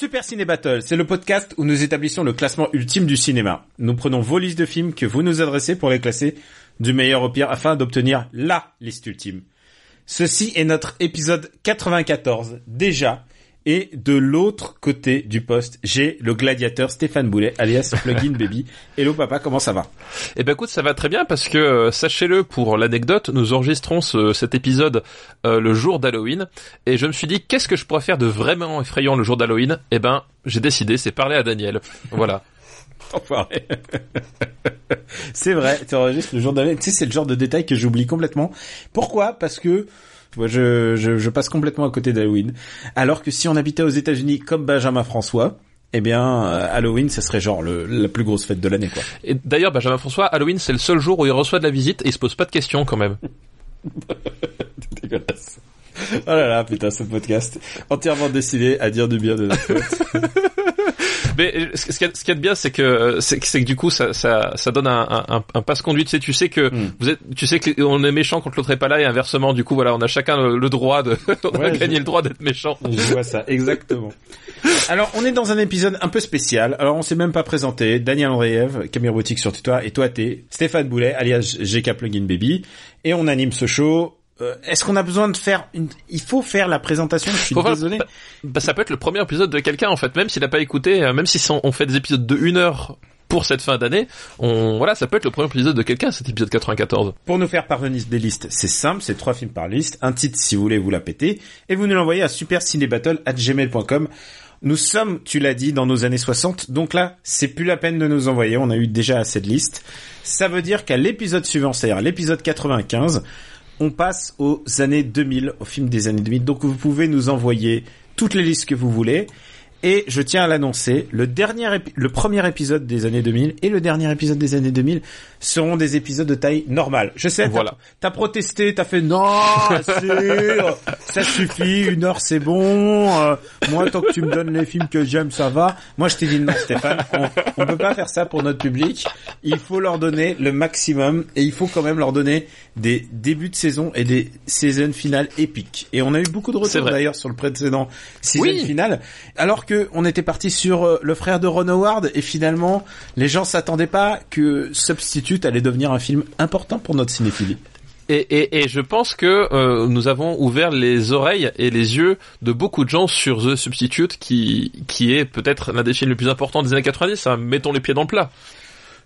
Super Ciné Battle, c'est le podcast où nous établissons le classement ultime du cinéma. Nous prenons vos listes de films que vous nous adressez pour les classer du meilleur au pire afin d'obtenir LA liste ultime. Ceci est notre épisode 94 déjà. Et de l'autre côté du poste, j'ai le gladiateur Stéphane Boulet, alias Plugin Baby. Hello papa, comment ça va? Eh ben écoute, ça va très bien parce que euh, sachez-le pour l'anecdote, nous enregistrons ce- cet épisode euh, le jour d'Halloween et je me suis dit qu'est-ce que je pourrais faire de vraiment effrayant le jour d'Halloween? Eh ben, j'ai décidé, c'est parler à Daniel. Voilà. C'est vrai, tu enregistres le jour d'Halloween. Tu sais, c'est le genre de détail que j'oublie complètement. Pourquoi? Parce que je, je, je passe complètement à côté d'Halloween. Alors que si on habitait aux États-Unis comme Benjamin François, eh bien, euh, Halloween, ce serait genre le, la plus grosse fête de l'année, quoi. Et d'ailleurs, Benjamin François, Halloween, c'est le seul jour où il reçoit de la visite et il se pose pas de questions quand même. Dégueulasse. Oh là là, putain, ce podcast entièrement décidé à dire du bien de notre. Mais euh, ce ce qu'il y a, de bien, c'est que euh, c'est que c'est que du coup, ça ça, ça donne un, un, passe-conduit. Tu sais, tu sais que Hmm. vous êtes, tu sais que on est méchant quand l'autre est pas là et inversement. Du coup, voilà, on a chacun le, le droit de, on a Ouais, gagné je- le droit d'être méchant. Je vois ça, exactement. Alors, on est dans un épisode un peu spécial. Alors, on s'est même pas présenté. Daniel Andreev, Camille Boutique sur Twitter, et toi, t'es Stéphane Boulet, alias GK Plugin Baby. Et on anime ce show. Euh, Est-ce qu'on a besoin de faire une... Il faut faire la présentation, je suis désolé. bah, bah, ça peut être le premier épisode de quelqu'un en fait, même s'il n'a pas écouté, euh, même si on fait des épisodes de une heure pour cette fin d'année, on voilà, ça peut être le premier épisode de quelqu'un cet épisode 94. Pour nous faire parvenir des listes, c'est simple, c'est trois films par liste, un titre si vous voulez vous la péter, et vous nous l'envoyez à supercinébattle@gmail.com. Nous sommes, tu l'as dit, dans nos années 60, donc là, c'est plus la peine de nous envoyer, on a eu déjà assez de listes. Ça veut dire qu'à l'épisode suivant, c'est-à-dire à l'épisode 95, on passe aux années 2000, aux films des années 2000, donc vous pouvez nous envoyer toutes les listes que vous voulez, et je tiens à l'annoncer, le dernier, le premier épisode des années 2000 et le dernier épisode des années 2000 seront des épisodes de taille normale. Je sais, t'as- Voilà. t'as protesté, t'as fait non, c'est, ça suffit, une heure c'est bon. euh, moi, tant que tu me donnes les films que j'aime, ça va. Moi, je t'ai dit non, Stéphane, on, on peut pas faire ça pour notre public. Il faut leur donner le maximum et il faut quand même leur donner des débuts de saison et des saisons finales épiques. Et on a eu beaucoup de retours d'ailleurs sur le précédent saison Oui. finale, alors on était parti sur euh, le frère de Ron Howard et finalement les gens s'attendaient pas que Substitute allait devenir un film important pour notre cinéphilie. Et, je pense que euh, nous avons ouvert les oreilles et les yeux de beaucoup de gens sur The Substitute, qui qui est peut-être l'un des films les plus importants des années 90. hein. Mettons les pieds dans le plat.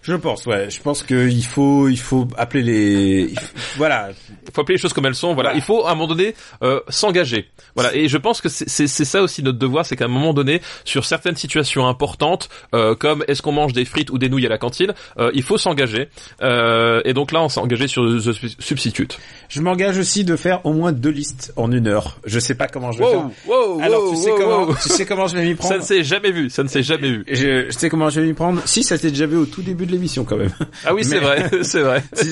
Je pense, ouais. Je pense qu'il faut, il faut appeler les, il faut- voilà. Il faut appeler les choses comme elles sont. Voilà, Voilà. il faut à un moment donné euh, s'engager. Voilà, et je pense que c'est c'est- c'est ça aussi notre devoir, c'est qu'à un moment donné, sur certaines situations importantes, euh, comme est-ce qu'on mange des frites ou des nouilles à la cantine, euh, il faut s'engager. Euh, et donc là, on s'est engagé sur The Substitute. Je m'engage aussi de faire au moins deux listes en une heure. Je sais pas comment je vais faire. wow, Alors, tu sais comment, tu sais comment je vais m'y Ça prendre? ne s'est jamais vu, ça ne s'est jamais vu. Je, je sais comment je vais m'y prendre. Si, ça s'est déjà vu au tout début de l'émission, quand même. Ah oui, c'est vrai, c'est vrai. si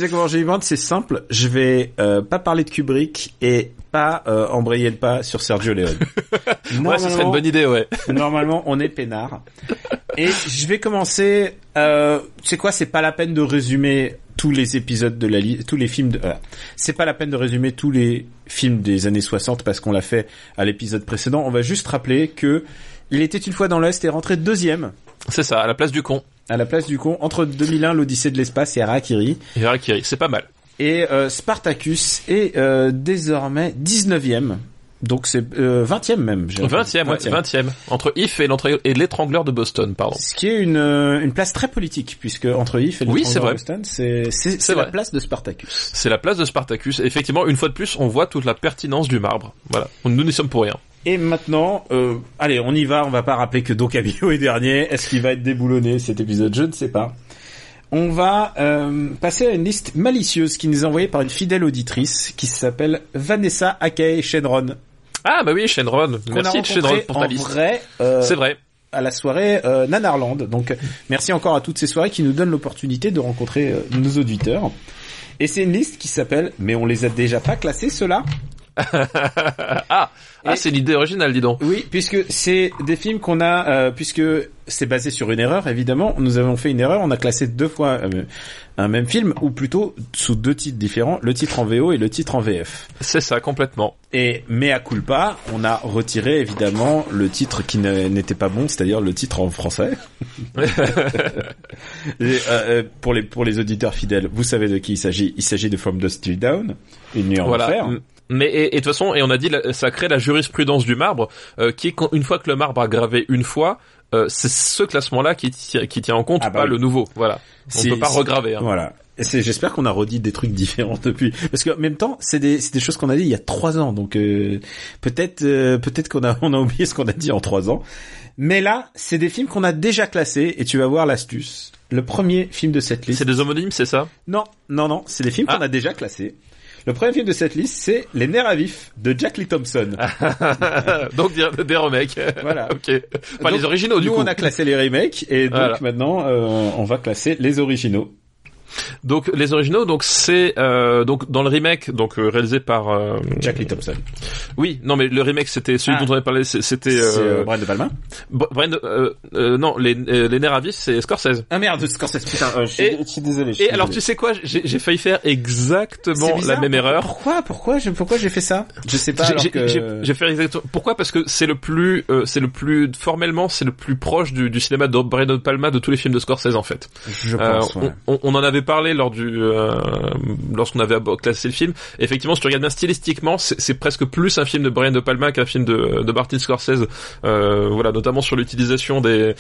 c'est simple. Je vais, euh, pas parler de Kubrick et pas, euh, embrayer le pas sur Sergio Leone. Ouais, ce serait une bonne idée, ouais. Normalement, on est peinard. Et je vais commencer. Euh, tu sais quoi C'est pas la peine de résumer tous les épisodes de la liste, tous les films. De, euh, c'est pas la peine de résumer tous les films des années 60 parce qu'on l'a fait à l'épisode précédent. On va juste rappeler que il était une fois dans l'Est et rentré deuxième C'est ça, à la place du con. À la place du con entre 2001, l'Odyssée de l'espace et Harakiri. Et Harakiri, c'est pas mal. Et euh, Spartacus est euh, désormais 19e. Donc c'est euh, 20e même. j'ai 20e, ouais, 20e. 20e. Entre If et l'étrangleur de Boston, pardon. Ce qui est une, euh, une place très politique, puisque entre Yves et le Oui, vrai. Boston, c'est la place de Spartacus. C'est la place de Spartacus. Effectivement, une fois de plus, on voit toute la pertinence du marbre. Voilà. Nous n'y sommes pour rien. Et maintenant, euh, allez, on y va, on va pas rappeler que Don Camillo est dernier. Est-ce qu'il va être déboulonné cet épisode? Je ne sais pas. On va euh, passer à une liste malicieuse qui nous est envoyée par une fidèle auditrice qui s'appelle Vanessa Akei Shenron. Ah bah oui, Shenron. Merci Shenron pour ta liste. euh, C'est vrai. à la soirée euh, Nanarland. Donc merci encore à toutes ces soirées qui nous donnent l'opportunité de rencontrer euh, nos auditeurs. Et c'est une liste qui s'appelle Mais on les a déjà pas classés ceux-là ah, ah c'est l'idée originale, dis donc. Oui, puisque c'est des films qu'on a, euh, puisque c'est basé sur une erreur, évidemment. Nous avons fait une erreur, on a classé deux fois euh, un même film, ou plutôt sous deux titres différents, le titre en VO et le titre en VF. C'est ça, complètement. Et mea culpa, on a retiré évidemment le titre qui n'était pas bon, c'est-à-dire le titre en français. Et, euh, euh, pour les pour les auditeurs fidèles, vous savez de qui il s'agit. Il s'agit de From Dust Till Down, une nuit en voilà. enfer. Mais et, de toute façon, et on a dit, ça crée la jurisprudence du marbre, euh, qui est quand- une fois que le marbre a gravé une fois, euh, c'est ce classement-là qui, qui tient en compte, Ah bah pas oui. le nouveau. Voilà. On peut pas regraver. Hein. Voilà. J'espère qu'on a redit des trucs différents depuis, parce qu'en même temps, c'est des, des choses qu'on a dit il y a trois ans, donc euh, peut-être, euh, peut-être qu'on a, on a oublié ce qu'on a dit en trois ans. Mais là, c'est des films qu'on a déjà classés, et tu vas voir l'astuce. Le premier film de cette liste. C'est des homonymes, c'est ça? Non, non, non, c'est des films qu'on Ah. a déjà classés. Le premier film de cette liste, c'est Les Nerfs à vif de Jack Lee Thompson. Donc des, des remakes. Voilà. ok. Pas Donc, les originaux du nous, coup. on a classé les remakes, et donc Voilà. maintenant, euh, on va classer les originaux. Donc les originaux, donc c'est euh, donc dans le remake, donc euh, réalisé par. euh, Jack Lee Thompson. Oui, non mais le remake c'était celui Ah. dont on avait parlé, c'était. Euh, euh, Brian De Palma. Br- Brian, euh, euh, non, les, euh, les nerfs à vif, c'est Scorsese. Ah merde, Scorsese, putain, euh, je, suis, Et- je suis désolé. Et alors tu sais quoi, j'ai failli faire exactement bizarre, la même pourquoi- erreur. Pourquoi, pourquoi, j'ai- pourquoi j'ai fait ça? Je sais pas. J'ai- que... fait exactement. Pourquoi? Parce que c'est le plus, euh, c'est le plus formellement, c'est le plus proche du, du cinéma de Brian De Palma de tous les films de Scorsese en fait. Je Euh, pense. ouais. on, on- on en avait parlé lors du, euh, lorsqu'on avait classé le film. Effectivement, si tu regardes bien stylistiquement, c'est c'est presque plus un film de Brian De Palma qu'un film de, de Martin Scorsese. Euh, voilà, notamment sur l'utilisation des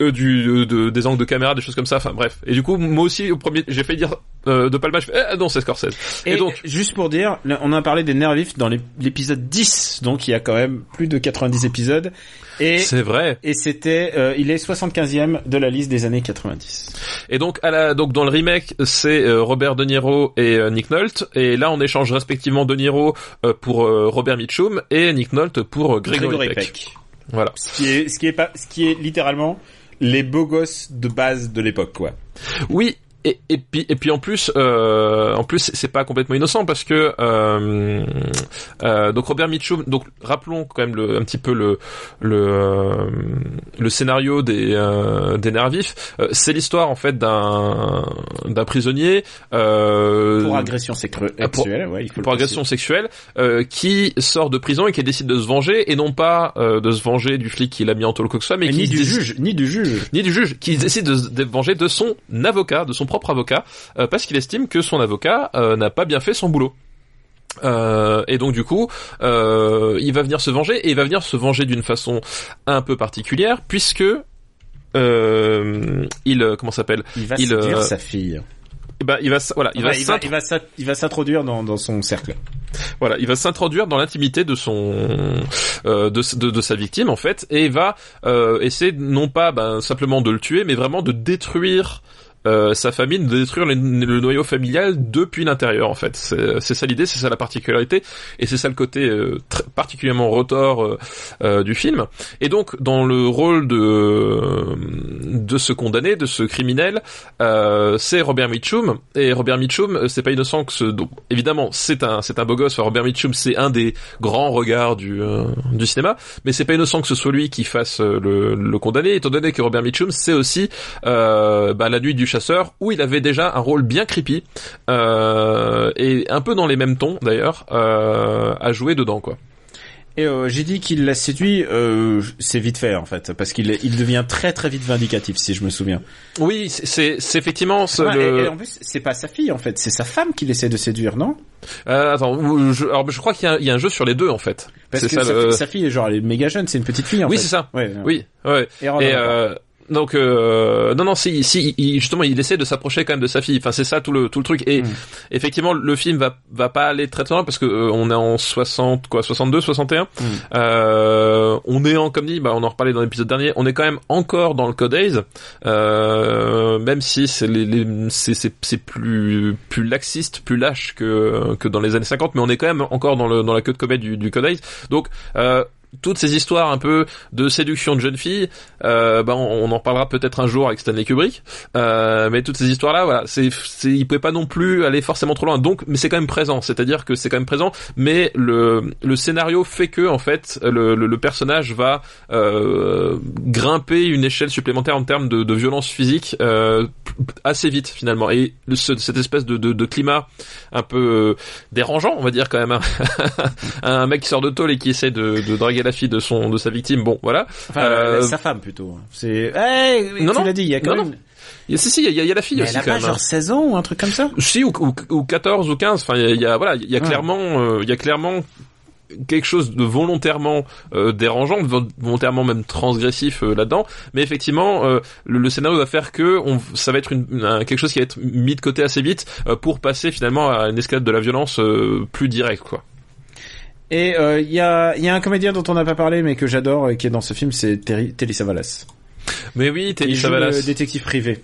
euh, du de- des angles de caméra, des choses comme ça. Enfin bref. Et du coup, moi aussi au premier, j'ai failli dire euh, De Palma. Je fais eh, non, c'est Scorsese. Et, Et, donc, juste pour dire, on a parlé des nerfs vifs dans l'ép- l'épisode 10, donc il y a quand même plus de 90 épisodes. Et c'est vrai. et c'était, euh, il est 75e de la liste des années 90. Et donc à la donc dans le remake, c'est euh, Robert De Niro et euh, Nick Nolte. Et là, on échange respectivement De Niro euh, pour euh, Robert Mitchum et Nick Nolte pour euh, Gregory, Peck. Voilà. Ce qui est, ce qui est pas, ce qui est littéralement les beaux gosses de base de l'époque, quoi. Oui. Et, et puis et puis en plus euh, en plus c'est pas complètement innocent parce que euh, euh, donc Robert Mitchum donc rappelons quand même le, un petit peu le le euh, le scénario des euh, des nerfs vifs Euh, c'est l'histoire en fait d'un d'un prisonnier euh, Pour agression Ah, pour- sexuelle, ouais, il faut le pour agression sexuelle euh, qui sort de prison et qui décide de se venger et non pas de se venger du flic qui l'a mis en tôle quoi que ce soit mais préciser. qui Ni du décide- juge, ni du juge. ni du juge qui décide de se de se venger de son avocat de son propre avocat euh, parce qu'il estime que son avocat euh, n'a pas bien fait son boulot euh, et donc du coup, euh, il va venir se venger et il va venir se venger d'une façon un peu particulière puisque euh, il comment s'appelle? Il va Il, séduire sa fille. Ben, il va voilà il va il va, il va s'int- il va s'introduire dans, dans son cercle. Voilà, il va s'introduire dans l'intimité de son euh, de, de, de sa victime en fait et il va euh, essayer non pas ben, simplement de le tuer mais vraiment de détruire euh, sa famille, de détruire le noyau familial depuis l'intérieur en fait. C'est ça l'idée, c'est ça la particularité et c'est ça le côté euh, particulièrement rotor euh, du film. Et donc dans le rôle de de ce condamné, de ce criminel, c'est Robert Mitchum et Robert Mitchum, c'est pas innocent que ce donc, évidemment c'est un c'est un beau gosse. Robert Mitchum c'est un des grands regards du du cinéma, mais c'est pas innocent que ce soit lui qui fasse le, le condamné, étant donné que Robert Mitchum c'est aussi bah, la nuit du chasseur où il avait déjà un rôle bien creepy euh, et un peu dans les mêmes tons d'ailleurs euh, à jouer dedans quoi. Et euh, j'ai dit qu'il l'a séduit, euh, c'est vite fait en fait, parce qu'il il devient très très vite vindicatif si je me souviens. Oui, c'est- effectivement ce, le- et, et en plus, c'est pas sa fille en fait, c'est sa femme qu'il essaie de séduire, non? Euh, attends, je, alors je crois qu'il y, a- il y a un jeu sur les deux en fait. Parce que ça, sa, le- sa fille, genre, elle est méga jeune, c'est une petite fille en Oui, c'est ça. Ouais, ouais. Oui, ouais. Et, Et euh, donc euh, non non si si il- justement il essaie de s'approcher quand même de sa fille. Enfin c'est ça tout le tout le truc. Et Mm. effectivement le film va va pas aller très très loin parce que euh, on est en 60 quoi 62 61. Mm. Euh, on est en comme dit bah on en reparlait dans l'épisode dernier. On est quand même encore dans le Code Days. Euh, même si c'est les, les- c'est c'est c'est plus plus laxiste, plus lâche que que dans les années 50 mais on est quand même encore dans le dans la queue de comète du du Code Days. Donc euh, toutes ces histoires un peu de séduction de jeunes filles, euh, ben on, en parlera peut-être un jour avec Stanley Kubrick. Euh, mais toutes ces histoires-là, voilà, c'est, c'est, il pouvait pas non plus aller forcément trop loin. Donc, mais c'est quand même présent. C'est-à-dire que c'est quand même présent, mais le le scénario fait que en fait le, le, personnage va euh, grimper une échelle supplémentaire en termes de, de violence physique euh, assez vite finalement. Et cette espèce de, de, de, climat un peu dérangeant, on va dire quand même, hein. un mec qui sort de tôle et qui essaie de, de draguer la fille de son de sa victime. Bon, voilà. Enfin, euh, sa femme plutôt. C'est. Hey, non, tu l'as dit. Il y a quand même. Il y a, si, si, il y a, il y a la fille mais aussi elle a quand pas même. genre 16 ans ou un truc comme ça Si, ou, ou, ou 14 ou 15. Enfin, il y a, il y a voilà, il y a clairement, euh, il y a clairement quelque chose de volontairement euh, dérangeant, de volontairement même transgressif euh, là-dedans. Mais effectivement, euh, le, le, scénario va faire que on, ça va être une, un, quelque chose qui va être mis de côté assez vite pour passer finalement à une escalade de la violence plus directe, quoi. Et il y a, y, a, un comédien dont on n'a pas parlé mais que j'adore et qui est dans ce film, c'est Telly Savalas. Mais oui, Telly Il Savalas. Joue le détective privé.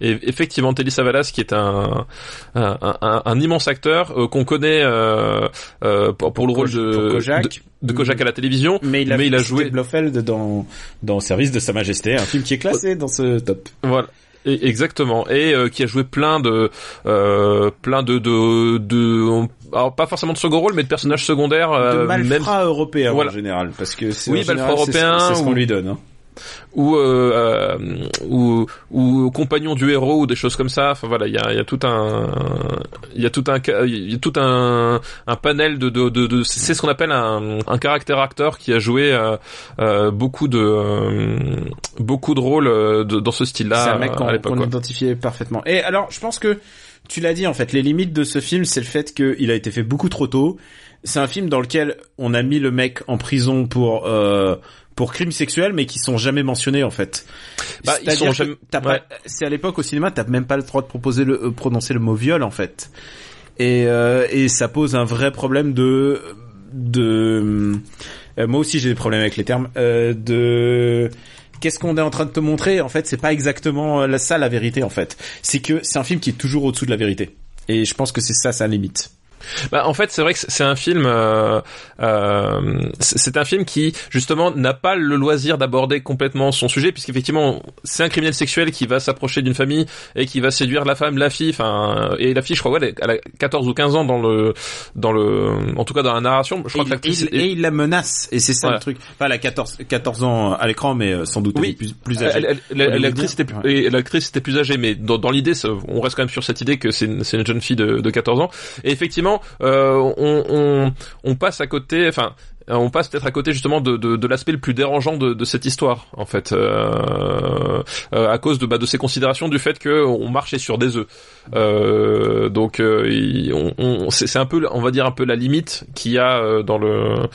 Et effectivement, Telly Savalas, qui est un un, un, un immense acteur euh, qu'on connaît euh, euh, pour, pour, le rôle de Kojak. de, de Kojak à la télévision, mais il a, mais il a joué Blofeld dans dans Service de Sa Majesté, un film qui est classé dans ce top. Voilà. Et exactement et euh, qui a joué plein de euh, plein de de, de alors pas forcément de second rôle mais de personnages secondaires de malfrats même... européens voilà. en général parce que c'est oui c'est ce qu'on ou... lui donne hein. ou euh, ou ou compagnon du héros ou des choses comme ça. Enfin voilà il y a, y a tout un il y a tout un y a tout un un panel de de, de, de c'est ce qu'on appelle un, un caractère acteur qui a joué euh, euh, beaucoup de euh, beaucoup de rôles euh, de, dans ce style-là c'est un mec qu'on qu identifiait parfaitement. Et alors je pense que tu l'as dit en fait les limites de ce film c'est le fait qu'il a été fait beaucoup trop tôt c'est un film dans lequel on a mis le mec en prison pour euh, pour crimes sexuels mais qui sont jamais mentionnés en fait. Bah, ils sont jamais... ouais. c'est à l'époque au cinéma t'as même pas le droit de proposer le euh, prononcer le mot viol en fait. Et euh, et ça pose un vrai problème de de euh, moi aussi j'ai des problèmes avec les termes euh, de qu'est-ce qu'on est en train de te montrer? En fait c'est pas exactement euh, ça la vérité en fait. C'est que c'est un film qui est toujours au-dessous de la vérité. Et je pense que c'est ça sa limite bah, en fait, c'est vrai que c'est un film. Euh, euh, c'est un film qui justement n'a pas le loisir d'aborder complètement son sujet, puisqu'effectivement, c'est un criminel sexuel qui va s'approcher d'une famille et qui va séduire la femme, la fille. Enfin, et la fille, je crois, ouais, elle a 14 ou 15 ans dans le, dans le, en tout cas dans la narration. Je crois et, que il, et, et il la menace. Et c'est ça voilà. le truc. Enfin, elle a 14, 14 ans à l'écran, mais sans doute oui. plus, plus âgée. L'actrice était, ouais. l'actrice était plus âgée, mais dans, dans l'idée, on reste quand même sur cette idée que c'est une, une jeune fille de, de 14 ans. Et effectivement, euh, on, passe à côté, enfin, on passe peut-être à côté justement de, l'aspect le plus dérangeant de, cette histoire, en fait, euh, euh, à cause de, bah, de ces considérations du fait que on marchait sur des œufs. Donc, on, on, c'est un peu, on va dire un peu la limite qu'il y a dans le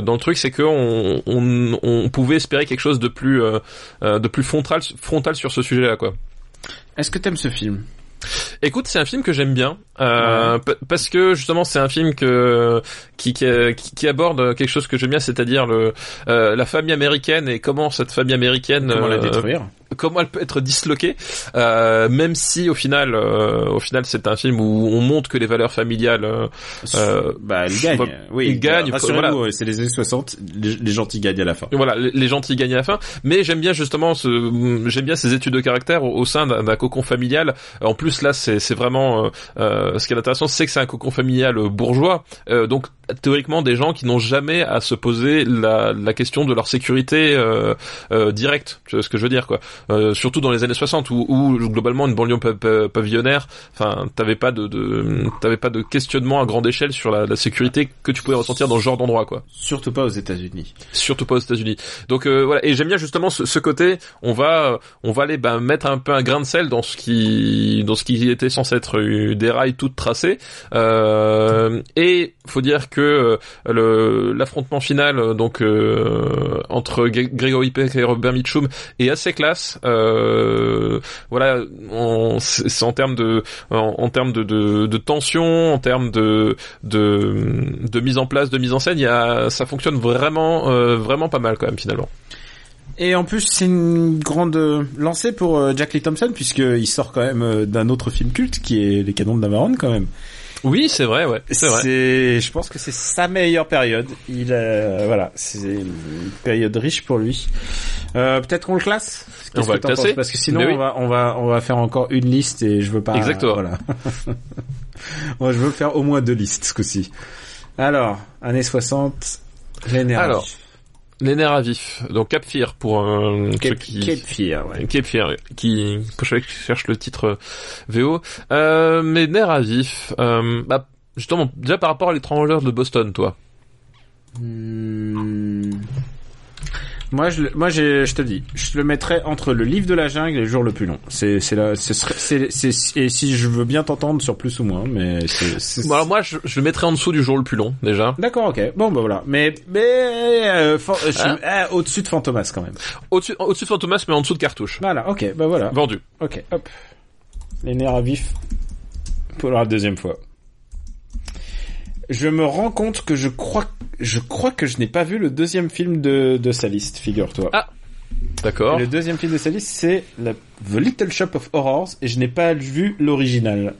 dans le truc, c'est que on, pouvait espérer quelque chose de plus de plus frontal frontal sur ce sujet-là, quoi. Est-ce que t'aimes ce film? Écoute, c'est un film que j'aime bien euh, ouais. parce que justement c'est un film que qui, qui, qui aborde quelque chose que j'aime bien, c'est-à-dire le euh, la famille américaine et comment cette famille américaine comment la détruire, euh, comment elle peut être disloquée, euh, même si au final euh, au final c'est un film où on montre que les valeurs familiales euh, bah elles gagnent, oui, ils gagnent. Voilà. C'est les années 60, les, les, gentils gagnent à la fin. Voilà, les, les gentils gagnent à la fin. Mais j'aime bien justement ce j'aime bien ces études de caractère au, au sein d'un cocon familial. En plus là c'est vraiment euh, ce qui est intéressant, c'est que c'est un cocon familial bourgeois, euh, donc théoriquement des gens qui n'ont jamais à se poser la, la question de leur sécurité euh, euh, directe, tu vois ce que je veux dire quoi. Euh, surtout dans les années 60 où, où globalement une banlieue pavillonnaire, enfin t'avais pas de, de t'avais pas de questionnement à grande échelle sur la, la, sécurité que tu pouvais ressentir dans ce genre d'endroit quoi. Surtout pas aux États-Unis. Surtout pas aux États-Unis. Donc euh, voilà et j'aime bien justement ce, ce, côté, on va on va aller bah, mettre un peu un grain de sel dans ce qui dans ce qui était censé être des rails toutes tracées euh, et faut dire que que le l'affrontement final donc euh, entre Gregory Peck et Robert Mitchum est assez classe. Euh, voilà, c'est en termes de en, en termes de, de, de, tension, en termes de, de de mise en place, de mise en scène, il y a ça fonctionne vraiment euh, vraiment pas mal quand même finalement. Et en plus, c'est une grande lancée pour Jack Lee Thompson puisqu'il sort quand même d'un autre film culte qui est Les Canons de Navarone quand même. Oui, c'est vrai, ouais, c'est vrai. Je pense que c'est sa meilleure période. Il, euh, voilà, c'est une période riche pour lui. Euh, peut-être qu'on le classe? On va que classer. Parce que sinon, Mais oui. on va, on va, on va faire encore une liste et je veux pas. Exactement. Voilà. Moi, je veux faire au moins deux listes ce coup-ci. Alors, années 60, l'énergie. Alors, Les nerfs à vif. Donc Cap Fear pour un ceux Cape, qui Cape Fear, ouais. Cape Fear, qui je cherche le titre euh, VO. Euh, mes nerfs à vif. Euh, bah, justement, déjà par rapport à l'étranger de Boston, toi. Hmm. Moi, je, moi, je te dis, je le mettrais entre le livre de la jungle et le jour le plus long. C'est, c'est là, c'est, c'est, et si je veux bien t'entendre sur plus ou moins, mais c'est, Bon, alors moi, je, je le mettrais en dessous du jour le plus long, déjà. D'accord, ok. Bon, bah voilà. Mais, mais, euh, suis Hein ah, au-dessus de Fantomas quand même. Au-dessus, au-dessus de Fantomas, mais en dessous de Cartouche. Voilà, ok, bah voilà. Vendu. Ok, hop. Les nerfs à vif pour la deuxième fois. Je me rends compte que je crois, je crois que je n'ai pas vu le deuxième film de, de sa liste, figure-toi. Ah. D'accord. Le deuxième film de sa liste, c'est la- The Little Shop of Horrors, et je n'ai pas vu l'original.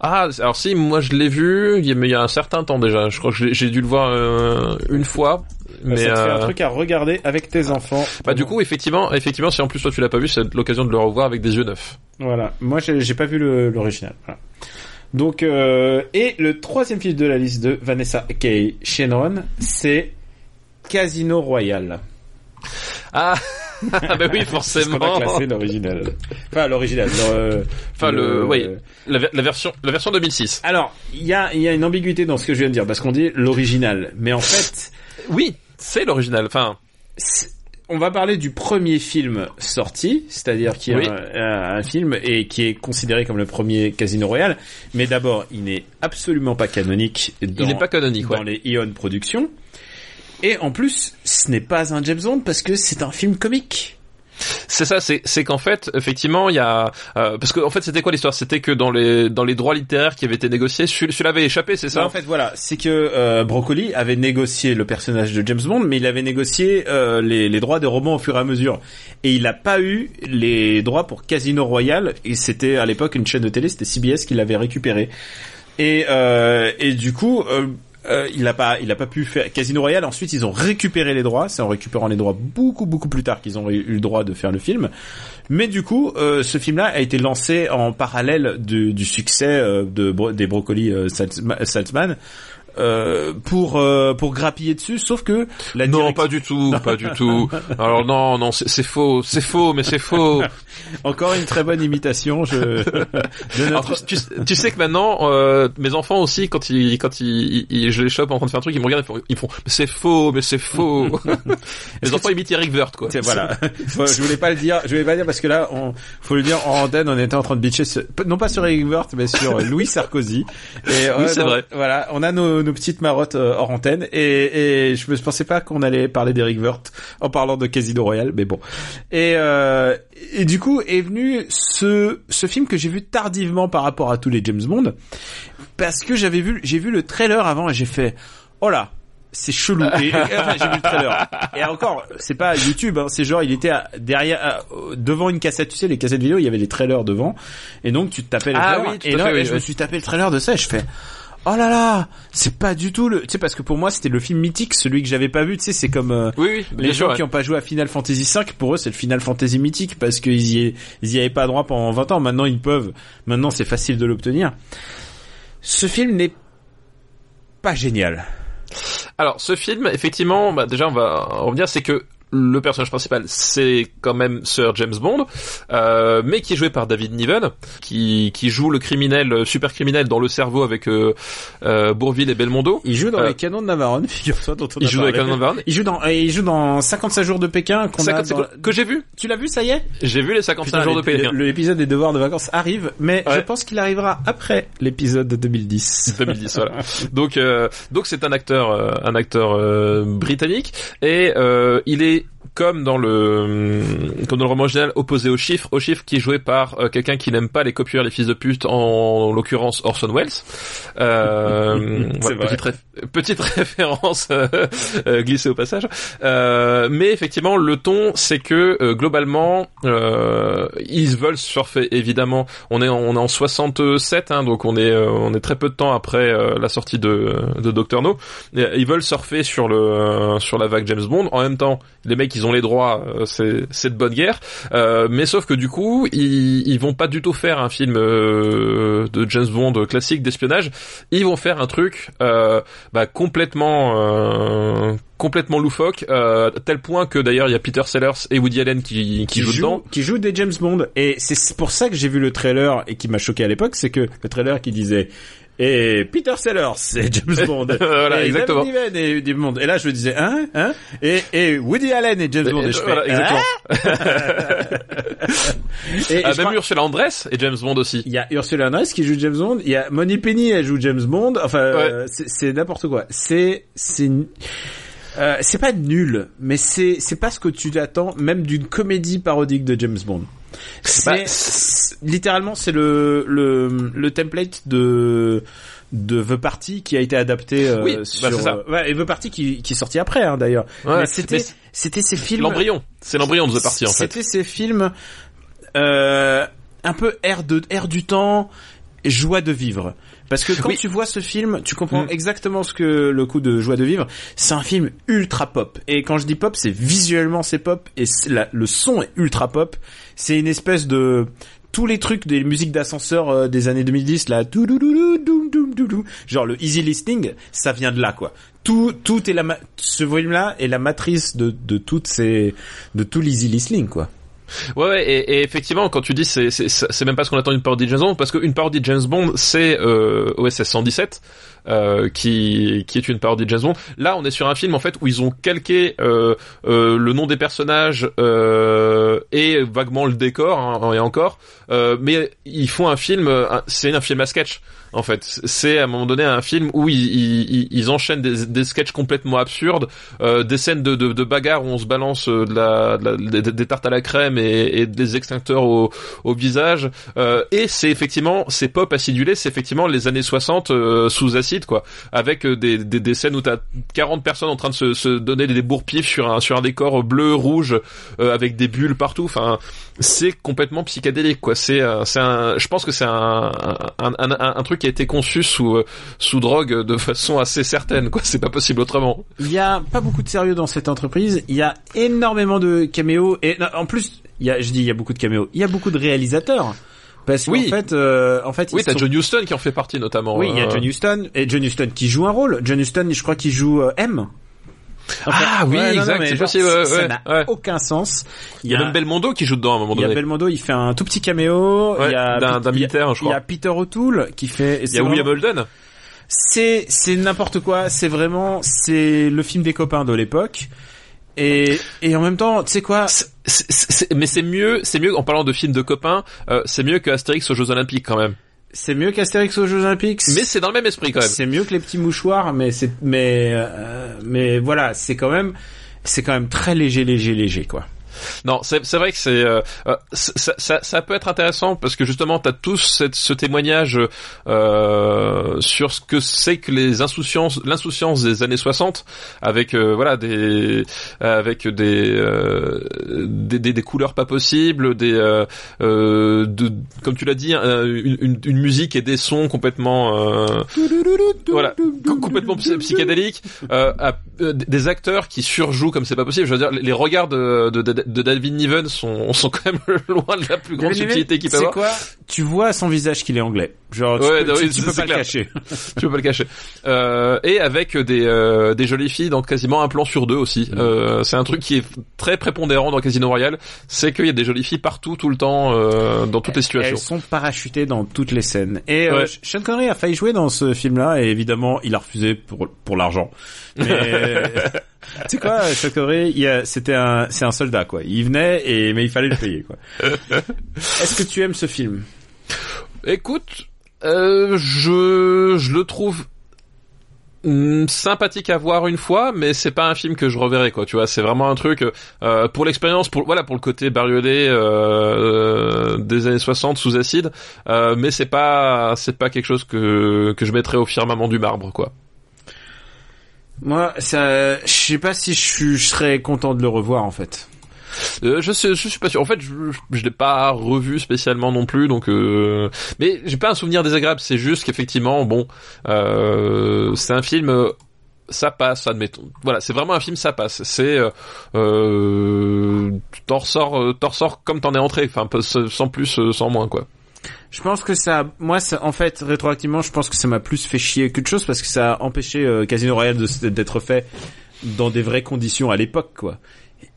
Ah, alors si, moi je l'ai vu, il y a- mais il y a un certain temps déjà. Je crois que j'ai dû le voir euh, une fois. Mais ça te fait un euh, truc à regarder avec tes enfants. bah du coup, effectivement, effectivement, si en plus toi tu l'as pas vu, c'est l'occasion de le revoir avec des yeux neufs. Voilà. Moi, j'ai pas vu l'original. Voilà. Donc, euh, et le troisième film de la liste de Vanessa Kay Shannon, c'est Casino Royale. Ah, ah bah oui, forcément. a classé l'original. Enfin, l'original. le- Enfin le, oui, la, la version, la version 2006. Alors, il y a, il y a une ambiguïté dans ce que je viens de dire, parce qu'on dit l'original. Mais en fait, Oui, c'est l'original. Enfin, on va parler du premier film sorti, c'est-à-dire qui est Oui. un, film et qui est considéré comme le premier Casino Royale. Mais d'abord, il n'est absolument pas canonique dans, il pas canonique. dans Ouais. les Ion Productions. Et en plus, ce n'est pas un James Bond parce que c'est un film comique. C'est ça, c'est qu'en fait, effectivement, il y a euh, parce que en fait, c'était quoi l'histoire? C'était que dans les dans les droits littéraires qui avaient été négociés, celui- celui-là avait échappé, c'est ça? En fait, voilà, c'est que euh, Broccoli avait négocié le personnage de James Bond, mais il avait négocié euh, les, les droits des romans au fur et à mesure. Et il n'a pas eu les droits pour Casino Royale, et c'était à l'époque une chaîne de télé, c'était CBS qui l'avait récupéré. Et, euh, et du coup, euh, il n'a pas, il a pas pu faire Casino Royale. Ensuite, ils ont récupéré les droits. C'est en récupérant les droits beaucoup, beaucoup plus tard qu'ils ont eu le droit de faire le film. Mais du coup, euh, ce film-là a été lancé en parallèle du, succès euh, des Broccoli euh, Saltzman. Euh, pour euh, pour grappiller dessus sauf que la Non, direct- pas du tout, pas du tout. Alors non, non, c'est c'est faux, c'est faux, mais c'est faux. encore une très bonne imitation je de Alors, notre tu, tu- tu sais que maintenant, euh, mes enfants aussi, quand ils, quand ils, ils- je les chope en train de faire un truc, ils me regardent, ils font, font mais c'est faux, mais c'est faux. les enfants imitent Eric Wirth, quoi. C'est- voilà. Faut- je voulais pas le dire, je voulais pas le dire parce que là, on, faut le dire en antenne, on était en train de bitcher, non pas sur Eric Woerth, mais sur Louis Sarkozy. Et Oui, c'est donc, vrai. Voilà, on a nos, nos petites marottes euh, hors antenne et, et je me pensais pas qu'on allait parler d'Eric Woerth en parlant de Casino Royale, mais bon. Et, euh, et du coup est venu ce ce film que j'ai vu tardivement par rapport à tous les James Bond parce que j'avais vu j'ai vu le trailer avant et j'ai fait oh là c'est chelou. Et, enfin, j'ai vu le trailer. Et encore, c'est pas YouTube, hein, c'est genre il était à- derrière, à- devant une cassette. Tu sais, les cassettes vidéo, il y avait les trailers devant. Et donc tu te tapais les Ah trailers. oui, et là, fait, oui, je me oui. suis tapé le trailer de ça. Et je fais. Oh là là, c'est pas du tout le. Tu sais parce que pour moi c'était le film mythique, celui que j'avais pas vu. Tu sais, c'est comme euh, Oui, oui, les gens sûr. qui ont pas joué à Final Fantasy V, pour eux c'est le Final Fantasy mythique parce qu'ils y, ils y avaient pas droit pendant 20 ans. Maintenant ils peuvent. Maintenant c'est facile de l'obtenir. Ce film n'est pas génial. Alors, ce film, effectivement, bah, déjà, on va en revenir, c'est que le personnage principal, c'est quand même Sir James Bond, euh, mais qui est joué par David Niven, qui, qui joue le criminel, euh, super criminel dans le cerveau avec euh, euh, Bourville et Belmondo. Il joue dans Euh, les canons de Navarone, figure-toi, dont on Il a joue dans les. Canons de Navarone. Il joue dans, il joue dans 55 jours de Pékin qu'on a 50 dans- que j'ai vu. Tu l'as vu, ça y est? J'ai vu les 55 Putain, jours de Pékin. L'épisode des devoirs de vacances arrive, mais je pense qu'il arrivera après l'épisode de 2010. 2010 voilà. Donc euh, donc c'est un acteur euh, un acteur euh, britannique et euh, il est comme dans le comme dans le roman original, opposé au chiffre, au chiffre qui est joué par euh, quelqu'un qui n'aime pas les copieurs, les fils de pute, en, l'occurrence Orson Welles. Euh, voilà, petite, ré- petite référence euh, euh, glissée au passage. Euh, mais effectivement, le ton, c'est que euh, globalement, euh, ils veulent surfer. Évidemment, on est en, on est en 67, hein, donc on est euh, on est très peu de temps après euh, la sortie de de Doctor No. Ils veulent surfer sur le euh, sur la vague James Bond. En même temps, les mecs, ils ont les droits, euh, c'est c'est de bonne guerre. Euh, mais sauf que du coup, ils ils vont pas du tout faire un film euh, de James Bond classique d'espionnage. Ils vont faire un truc euh, bah, complètement euh, complètement loufoque, euh, à tel point que d'ailleurs il y a Peter Sellers et Woody Allen qui, qui, jouent dedans. qui joue des James Bond. Et c'est pour ça que j'ai vu le trailer et qui m'a choqué à l'époque, c'est que le trailer qui disait et Peter Sellers c'est James Bond. Voilà, et exactement. David et James Bond. Et là je me disais hein hein? Et, et Woody Allen et James Bond. Et, je fais, Voilà, exactement. hein? Et, et Ah, je même crois- Ursula Andress et James Bond aussi. il y a Ursula Andress qui joue James Bond, il y a Moni Penny elle joue James Bond. Enfin euh, c'est- c'est n'importe quoi. C'est c'est euh, c'est pas nul, mais c'est c'est pas ce que tu attends même d'une comédie parodique de James Bond. C'est Bah, c'est- littéralement c'est le le le template de de The Party qui a été adapté euh, Oui, bah, sur c'est ça. euh, ouais, et The Party qui qui est sorti après hein, d'ailleurs. Ouais, c'était c'était ces films L'embryon, c'est l'embryon de The Party en fait. c'était ces films euh, un peu air de air du temps, joie de vivre. Parce que quand Oui. tu vois ce film, tu comprends Mm. exactement ce que le coup de joie de vivre. C'est un film ultra pop. Et quand je dis pop, c'est visuellement c'est pop et la- le son est ultra pop. C'est une espèce de tous les trucs des musiques d'ascenseur euh, des années 2010 là genre le easy listening ça vient de là quoi tout tout est la ma- ce volume là est la matrice de de toutes ces de tout l'easy listening quoi Ouais, ouais et, effectivement, quand tu dis c'est c'est même pas ce qu'on attend d'une parodie de James Bond, parce qu'une parodie de James Bond, c'est OSS 117, euh, qui qui est une parodie de James Bond. Là, on est sur un film en fait où ils ont calqué euh, euh, le nom des personnages euh, et vaguement le décor hein, et encore, mais ils font un film, c'est un film à sketch. En fait, c'est à un moment donné un film où ils, enchaînent des, des sketchs complètement absurdes, euh, des scènes de, de, de bagarre où on se balance de la, de la- des, des tartes à la crème et, et des extincteurs au, au visage. Euh, et c'est effectivement, c'est pop acidulé, c'est effectivement les années 60 euh, sous acide, quoi, avec euh, des, des, des scènes où t'as 40 personnes en train de se, se donner des bourre-pifs sur un, sur un décor bleu, rouge, euh, avec des bulles partout. Enfin, c'est complètement psychédélique, quoi. C'est, euh, c'est un, je pense que c'est un, un, un, un- truc qui a été conçu sous, euh, sous drogue de façon assez certaine, quoi. C'est pas possible autrement. Il y a pas beaucoup de sérieux dans cette entreprise. Il y a énormément de caméos et en plus, il y a, je dis il y a beaucoup de caméos. Il y a beaucoup de réalisateurs parce qu'en Oui. fait, euh, en fait, Oui, t'as sont- John Huston qui en fait partie notamment. Oui, il y a euh, John Huston et John Huston qui joue un rôle. John Huston, je crois qu'il joue euh, M. Ah oui, ouais, non, non, exact, genre, possible, ouais, ça n'a ouais. aucun sens. Il y a même Belmondo qui joue dedans à un moment il y a donné. Belmondo, il fait un tout petit caméo. Il y a d'un- il y a- militaire, je Il y a crois. Peter O'Toole qui fait. Il y a William Holden. c'est c'est n'importe quoi c'est vraiment c'est le film des copains de l'époque et et en même temps tu sais quoi? Mais c'est mieux, c'est mieux en parlant de films de copains, euh, c'est mieux que Astérix aux Jeux Olympiques quand même. c'est mieux qu'Astérix aux Jeux Olympiques? Mais c'est dans le même esprit quand même. c'est mieux que les petits mouchoirs mais c'est mais euh, mais voilà c'est quand même c'est quand même très léger léger léger quoi Non, c'est vrai que c'est euh, euh, ça, peut être intéressant parce que justement t'as tous ce témoignage euh, sur ce que c'est que les insouciances, l'insouciance des années 60 avec euh, voilà des avec des, euh, des, des des couleurs pas possibles, des de comme tu l'as dit une, musique et des sons complètement voilà co- complètement psy- psychédéliques des acteurs qui surjouent comme c'est pas possible. Je veux dire les regards de, de David Niven sont sont quand même loin de la plus grande David subtilité qu'il peut avoir quoi tu vois à son visage qu'il est anglais genre tu Ouais, peux, non, tu- oui, tu c'est- peux pas clair. le cacher tu peux pas le cacher euh, et avec des euh, des jolies filles dans quasiment un plan sur deux aussi Mm. euh, c'est un truc qui est très prépondérant dans Casino Royale c'est qu'il y a des jolies filles partout tout le temps euh, dans toutes les situations Elles sont parachutées dans toutes les scènes. Et euh, Ouais. Sean Connery a failli jouer dans ce film-là et évidemment il a refusé pour pour l'argent. Mais tu sais quoi, y a- c'était un c'est un soldat quoi. Il venait et mais il fallait le payer quoi. Est-ce que tu aimes ce film? Écoute, euh, je je le trouve Hmm, sympathique à voir une fois, mais c'est pas un film que je reverrai quoi. Tu vois, c'est vraiment un truc euh, pour l'expérience, pour voilà, pour le côté bariolé euh, euh, des années 60 sous acide, euh, mais c'est pas c'est pas quelque chose que que je mettrais au firmament du marbre quoi. Moi, ça, je sais pas si je, serais content de le revoir en fait. Euh, je sais, suis pas sûr. En fait, je, je, l'ai pas revu spécialement non plus, donc. Euh... Mais j'ai pas un souvenir désagréable. C'est juste qu'effectivement, bon, euh, c'est un film. euh, Ça passe, admettons. Voilà, c'est vraiment un film, ça passe. C'est, euh, euh, t'en ressors, t'en ressors comme t'en es entré. Enfin, sans plus, sans moins, quoi. Je pense que ça, moi, en fait, rétroactivement, je pense que ça m'a plus fait chier qu'autre chose parce que ça a empêché euh, Casino Royale d'être fait dans des vraies conditions à l'époque, quoi.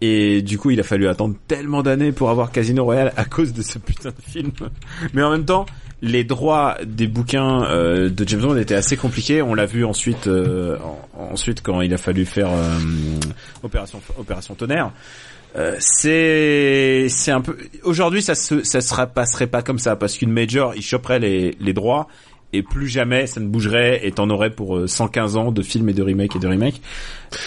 Et du coup, il a fallu attendre tellement d'années pour avoir Casino Royale à cause de ce putain de film. Mais en même temps, les droits des bouquins euh, de James Bond étaient assez compliqués. On l'a vu ensuite, euh, en- ensuite quand il a fallu faire euh, Opération Opération Tonnerre. Euh, c'est c'est un peu aujourd'hui ça se ça sera passerait pas comme ça parce qu'une major il choperait les les droits et plus jamais ça ne bougerait et t'en aurais pour euh, 115 ans de films et de remakes et de remakes.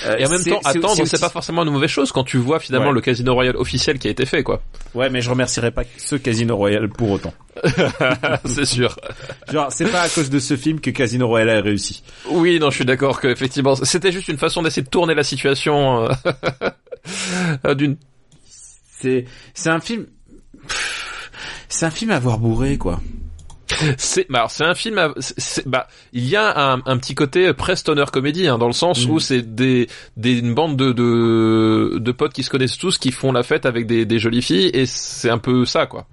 Euh, Et en même temps, attendre, c'est aussi- pas forcément une mauvaise chose quand tu vois finalement Ouais. le Casino Royale officiel qui a été fait, quoi. Ouais, mais je remercierais pas ce Casino Royale pour autant. c'est sûr. Genre, c'est pas à cause de ce film que Casino Royale a réussi. Oui, non, je suis d'accord que effectivement, c'était juste une façon d'essayer de tourner la situation euh, euh, d'une. C'est c'est un film c'est un film à voir bourré quoi. C'est, bah, alors, c'est un film. à- bah, il y a un, un petit côté pré-stoner comédie, hein, dans le sens Mm. où c'est des, des une bande de, de de potes qui se connaissent tous, qui font la fête avec des, des jolies filles, et c'est un peu ça, quoi.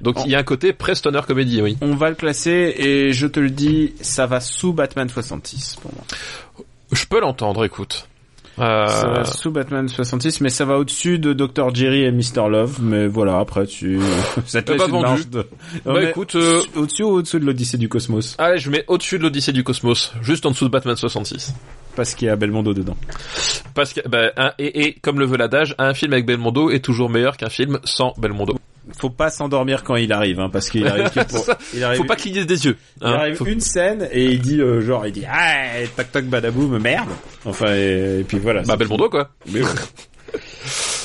Donc Oh. il y a un côté pré-stoner comédie, oui. On va le classer et je te le dis, ça va sous Batman 66 pour moi. Je peux l'entendre, écoute. Euh, Ça va sous Batman 66, mais ça va au-dessus de Dr. Jerry et Mr. Love, mais voilà, après tu... ça te pas une vendu. marge de... On Bah, écoute, euh, Au-dessus ou au-dessous de l'Odyssée du Cosmos? Allez, je mets au-dessus de l'Odyssée du Cosmos, juste en dessous de Batman 66. Parce qu'il y a Belmondo dedans. Parce que, bah, un- et, et comme le veut l'adage, un film avec Belmondo est toujours meilleur qu'un film sans Belmondo. Faut pas s'endormir quand il arrive, hein, parce qu'il arrive pour... Il arrive... Faut pas cligner des yeux. Il hein. arrive Faut- une scène et il dit euh, genre il dit ah tac tac badaboum merde enfin et, et puis voilà Bah Belmondo quoi. Mais ouais.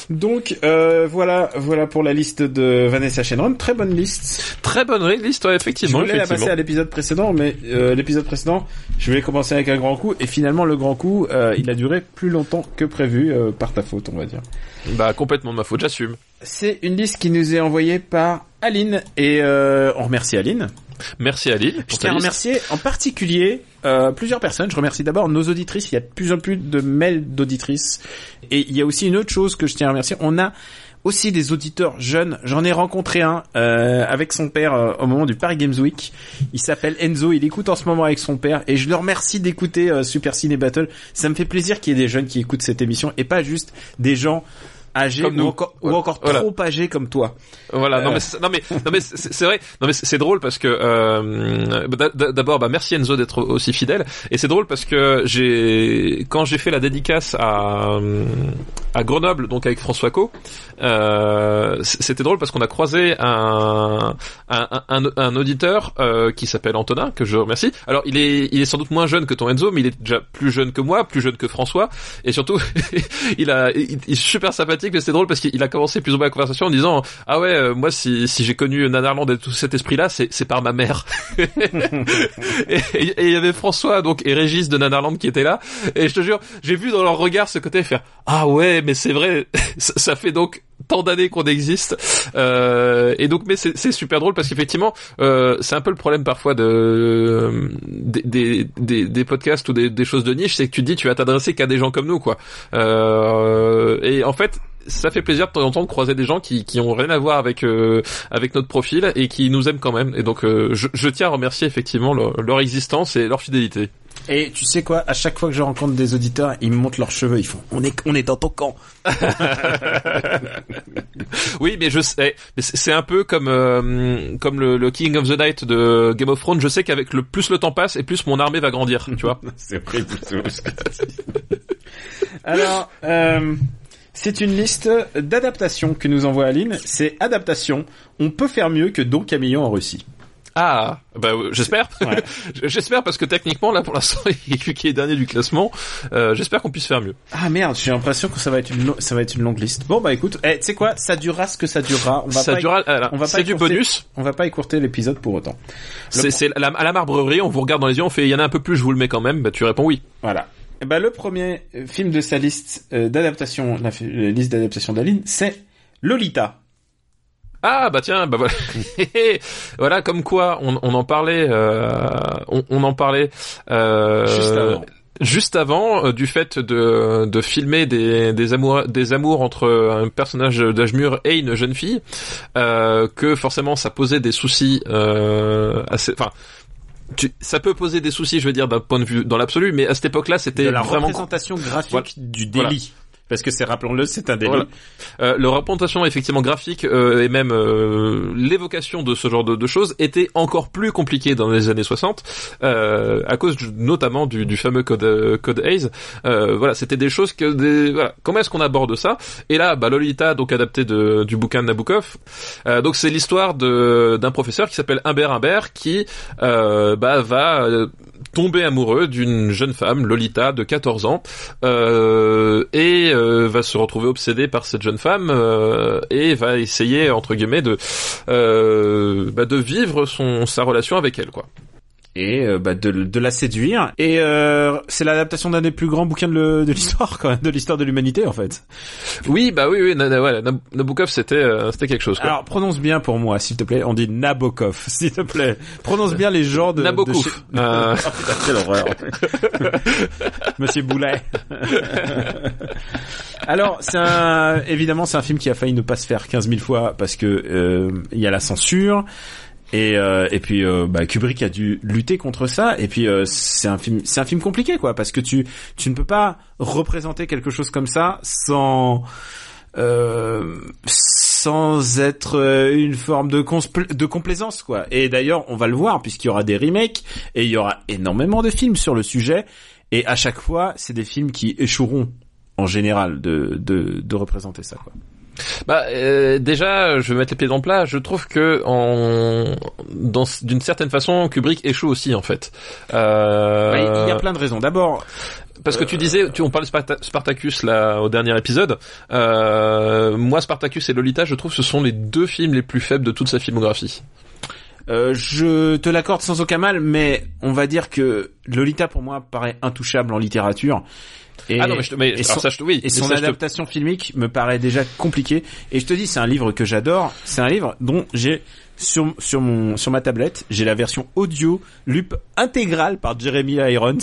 Donc euh, voilà, voilà pour la liste de Vanessa Shenron. Très bonne liste. Très bonne liste, ouais, Je effectivement. voulais la passer à l'épisode précédent, mais euh, l'épisode précédent, je voulais commencer avec un grand coup, et finalement le grand coup, euh, il a duré plus longtemps que prévu, euh, par ta faute, on va dire. Bah complètement ma faute, j'assume. C'est une liste qui nous est envoyée par Aline, et euh, on remercie Aline. Merci Aline. Je pour ta tiens à remercier en particulier euh, plusieurs personnes. Je remercie d'abord nos auditrices. Il y a de plus en plus de mails d'auditrices. Et il y a aussi une autre chose que je tiens à remercier. On a aussi des auditeurs jeunes. J'en ai rencontré un euh, avec son père euh, au moment du Paris Games Week. Il s'appelle Enzo. Il écoute en ce moment avec son père. Et je le remercie d'écouter euh, Super Ciné Battle. Ça me fait plaisir qu'il y ait des jeunes qui écoutent cette émission et pas juste des gens Comme ou nous. encore, ou Ouais. encore Voilà. trop âgés comme toi. Voilà, non Euh. mais non mais non mais c'est vrai, non mais c'est drôle parce que euh, bah, d'abord bah merci Enzo d'être aussi fidèle et c'est drôle parce que j'ai quand j'ai fait la dédicace à à Grenoble donc avec François Co, euh, c'était drôle parce qu'on a croisé un un, un, un auditeur euh, qui s'appelle Antonin que je remercie. Alors il est il est sans doute moins jeune que ton Enzo mais il est déjà plus jeune que moi, plus jeune que François et surtout il a il, il est super sympathique mais c'est drôle parce qu'il a commencé plus ou moins la conversation en disant ah ouais euh, moi si si j'ai connu Nanarland et tout cet esprit là c'est par ma mère et il y avait François donc et Régis de Nanarland qui étaient là. Et je te jure j'ai vu dans leur regard ce côté faire ah ouais mais c'est vrai ça, fait donc tant d'années qu'on existe. Euh, et donc mais c'est super drôle parce qu'effectivement euh, c'est un peu le problème parfois de des, des, des, podcasts ou des, des choses de niche c'est que tu te dis tu vas t'adresser qu'à des gens comme nous quoi. Euh, et en fait ça fait plaisir de temps en temps de croiser des gens qui, qui ont rien à voir avec euh, avec notre profil et qui nous aiment quand même et donc euh, je, je tiens à remercier effectivement leur, leur existence et leur fidélité Et tu sais quoi, à chaque fois que je rencontre des auditeurs, ils me montrent leurs cheveux, ils font on est on est dans ton camp. Oui, mais je sais, mais c'est un peu comme euh, comme le, le King of the Night de Game of Thrones. Je sais qu'avec le plus le temps passe et plus mon armée va grandir, tu vois. C'est horrible. ce que t'as dit. Alors, euh, c'est une liste d'adaptations que nous envoie Aline. C'est adaptation. On peut faire mieux que Don Camillon en Russie. Ah, bah euh, j'espère. Ouais. j'espère parce que techniquement là pour l'instant il est dernier du classement. Euh, j'espère qu'on puisse faire mieux. Ah merde, j'ai l'impression que ça va être une lo- ça va être une longue liste. Bon bah écoute, eh, tu sais quoi, ça durera ce que ça durera. On va Ça pas durera. alors, on va pas c'est du bonus. on va pas écourter l'épisode pour autant. C'est à la marbrerie. On vous regarde dans les yeux. On fait. Il y en a un peu plus. Je vous le mets quand même. Bah tu réponds oui. Voilà. Ben, le premier euh, film de sa liste euh, d'adaptation, la, la liste d'adaptation d'Aline, c'est Lolita. Ah bah tiens, bah voilà, voilà comme quoi on, on en parlait, euh, on, on en parlait euh, Juste avant. juste avant, euh, du fait de, de filmer des, des amours des amours entre un personnage d'âge mûr et une jeune fille, euh, que forcément ça posait des soucis euh, assez, enfin. Tu- ça peut poser des soucis, je veux dire, d'un point de vue dans l'absolu, mais à cette époque-là, c'était la vraiment représentation graphique Voilà. du délit. Parce que c'est, rappelons-le, c'est un délit. Voilà. Euh, le représentation effectivement graphique euh, et même euh, l'évocation de ce genre de, choses était encore plus compliqué dans les années 60 euh, à cause du- notamment du, du fameux code euh, code Hayes. Euh, voilà, c'était des choses que des voilà. Comment est-ce qu'on aborde ça? Et là, bah, Lolita, donc adapté de, du bouquin de Nabokov. Donc c'est l'histoire de d'un professeur qui s'appelle Humbert Humbert qui bah, va tomber amoureux d'une jeune femme, Lolita, de 14 ans, euh, et euh, va se retrouver obsédé par cette jeune femme euh, et va essayer entre guillemets de bah, de vivre son sa relation avec elle quoi. Et euh, bah, de, de la séduire. Et euh, c'est l'adaptation d'un des plus grands bouquins de, l'histoire, quand même, de l'histoire de l'humanité, en fait. Oui bah oui oui Na- Na- Nabokov c'était euh, c'était quelque chose quoi. Alors, prononce bien pour moi, s'il te plaît. On dit Nabokov, s'il te plaît. Prononce bien les genres de... Nabokov. de chez- Euh. Oh, putain, quelle horreur. Monsieur Boulet. Alors, c'est un, évidemment, c'est un film qui a failli ne pas se faire 15 000 fois parce que euh, il y a la censure. Et, euh, et puis euh, bah, Kubrick a dû lutter contre ça. Et puis euh, c'est un film, c'est un film compliqué quoi, parce que tu tu ne peux pas représenter quelque chose comme ça sans euh, sans être euh, une forme de, de complaisance quoi. Et d'ailleurs, on va le voir puisqu'il y aura des remakes et il y aura énormément de films sur le sujet. Et à chaque fois, c'est des films qui échoueront en général de de, de représenter ça quoi. Bah euh, déjà, je vais mettre les pieds dans le plat. Je trouve que en dans d'une certaine façon, Kubrick échoue aussi en fait. Euh, Il y a plein de raisons. D'abord, Parce que tu disais, tu on parlait de Sparta- Spartacus là au dernier épisode. Euh, moi, Spartacus et Lolita, je trouve, ce sont les deux films les plus faibles de toute sa filmographie. Euh, je te l'accorde sans aucun mal, mais on va dire que Lolita pour moi paraît intouchable en littérature. Et, ah non, mais, je te, mais et son, ça, je te- oui, et son ça, je te- adaptation filmique me paraît déjà compliquée. Et je te dis, c'est un livre que j'adore. C'est un livre dont j'ai sur sur mon sur ma tablette, j'ai la version audio lup intégrale par Jeremy Irons,